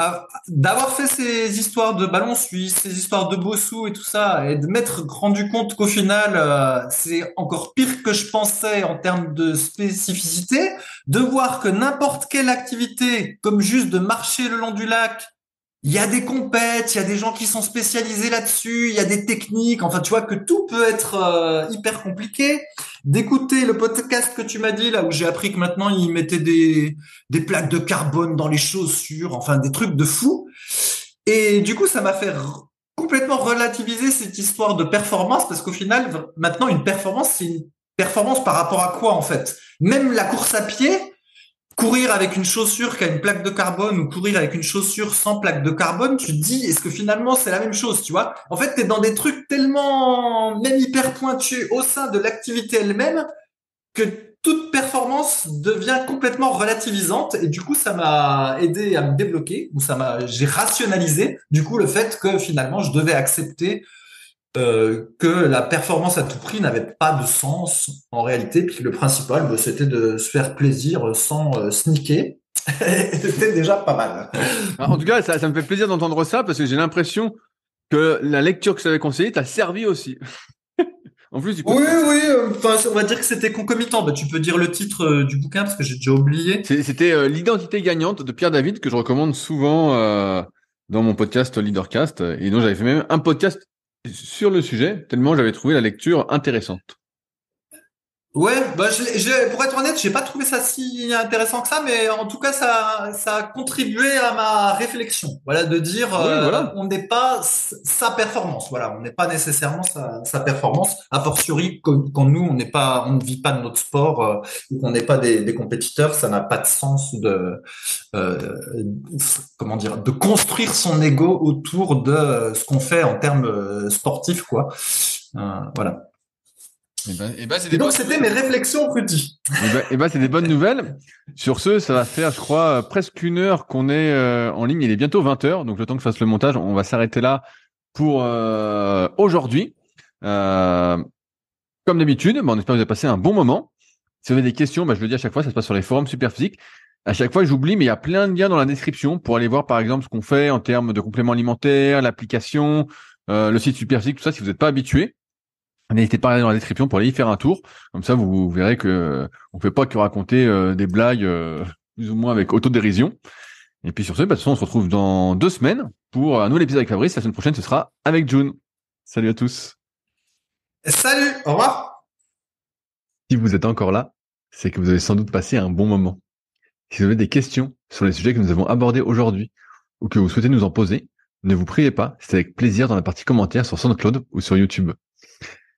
d'avoir fait ces histoires de ballon suisse, ces histoires de Bossou et tout ça, et de m'être rendu compte qu'au final, euh, c'est encore pire que je pensais en termes de spécificité, de voir que n'importe quelle activité, comme juste de marcher le long du lac, il y a des compètes, il y a des gens qui sont spécialisés là-dessus, il y a des techniques, enfin tu vois que tout peut être euh, hyper compliqué. D'écouter le podcast que tu m'as dit là où j'ai appris que maintenant ils mettaient des des plaques de carbone dans les chaussures, enfin des trucs de fou. Et du coup ça m'a fait complètement relativiser cette histoire de performance parce qu'au final maintenant une performance c'est une performance par rapport à quoi en fait? Même la course à pied, courir avec une chaussure qui a une plaque de carbone ou courir avec une chaussure sans plaque de carbone, tu dis, est-ce que finalement c'est la même chose, tu vois? En fait, tu es dans des trucs tellement même hyper pointus au sein de l'activité elle-même que toute performance devient complètement relativisante et du coup ça m'a aidé à me débloquer ou ça m'a j'ai rationalisé du coup le fait que finalement je devais accepter euh, que la performance à tout prix n'avait pas de sens en réalité, puis le principal, bah, c'était de se faire plaisir sans euh, sneaker. c'était déjà pas mal. Ah, en tout cas, ça, ça me fait plaisir d'entendre ça parce que j'ai l'impression que la lecture que je t'avais conseillée t'a servi aussi. en plus du coup, Oui, oui. Euh, enfin, on va dire que c'était concomitant. Bah, tu peux dire le titre du bouquin parce que j'ai déjà oublié. C'était l'identité gagnante de Pierre David que je recommande souvent dans mon podcast Leadercast et dont j'avais fait même un podcast sur le sujet, tellement j'avais trouvé la lecture intéressante. Ouais, bah je, pour être honnête, j'ai pas trouvé ça si intéressant que ça, mais en tout cas, ça, ça a contribué à ma réflexion. Voilà, de dire, euh, on n'est pas sa performance. Voilà, on n'est pas nécessairement sa, sa, performance. A fortiori, quand, nous, on n'est pas, on ne vit pas de notre sport euh, ou qu'on n'est pas des, des, compétiteurs, ça n'a pas de sens de, euh, comment dire, de construire son ego autour de ce qu'on fait en termes euh, sportifs, quoi. voilà. Et, ben, et, ben, donc, c'était mes réflexions, Rudy. Et ben, et ben c'est des bonnes nouvelles. Sur ce, ça va faire, je crois, presque une heure qu'on est euh, en ligne. Il est bientôt 20 heures. Donc, le temps que je fasse le montage, on va s'arrêter là pour euh, aujourd'hui. Euh, comme d'habitude, on espère que vous avez passé un bon moment. Si vous avez des questions, je le dis à chaque fois, ça se passe sur les forums Superphysique. À chaque fois, j'oublie, mais il y a plein de liens dans la description pour aller voir, par exemple, ce qu'on fait en termes de compléments alimentaires, l'application, le site Superphysique, tout ça, si vous n'êtes pas habitué. N'hésitez pas à aller dans la description pour aller y faire un tour. Comme ça, vous, verrez que on fait pas que raconter euh, des blagues euh, plus ou moins avec autodérision. Et puis sur ce, bah, de toute façon, on se retrouve dans deux semaines pour un nouvel épisode avec Fabrice. La semaine prochaine, ce sera avec June. Salut à tous. Salut, au revoir. Si vous êtes encore là, c'est que vous avez sans doute passé un bon moment. Si vous avez des questions sur les sujets que nous avons abordés aujourd'hui ou que vous souhaitez nous en poser, ne vous priez pas, c'est avec plaisir dans la partie commentaires sur SoundCloud ou sur YouTube.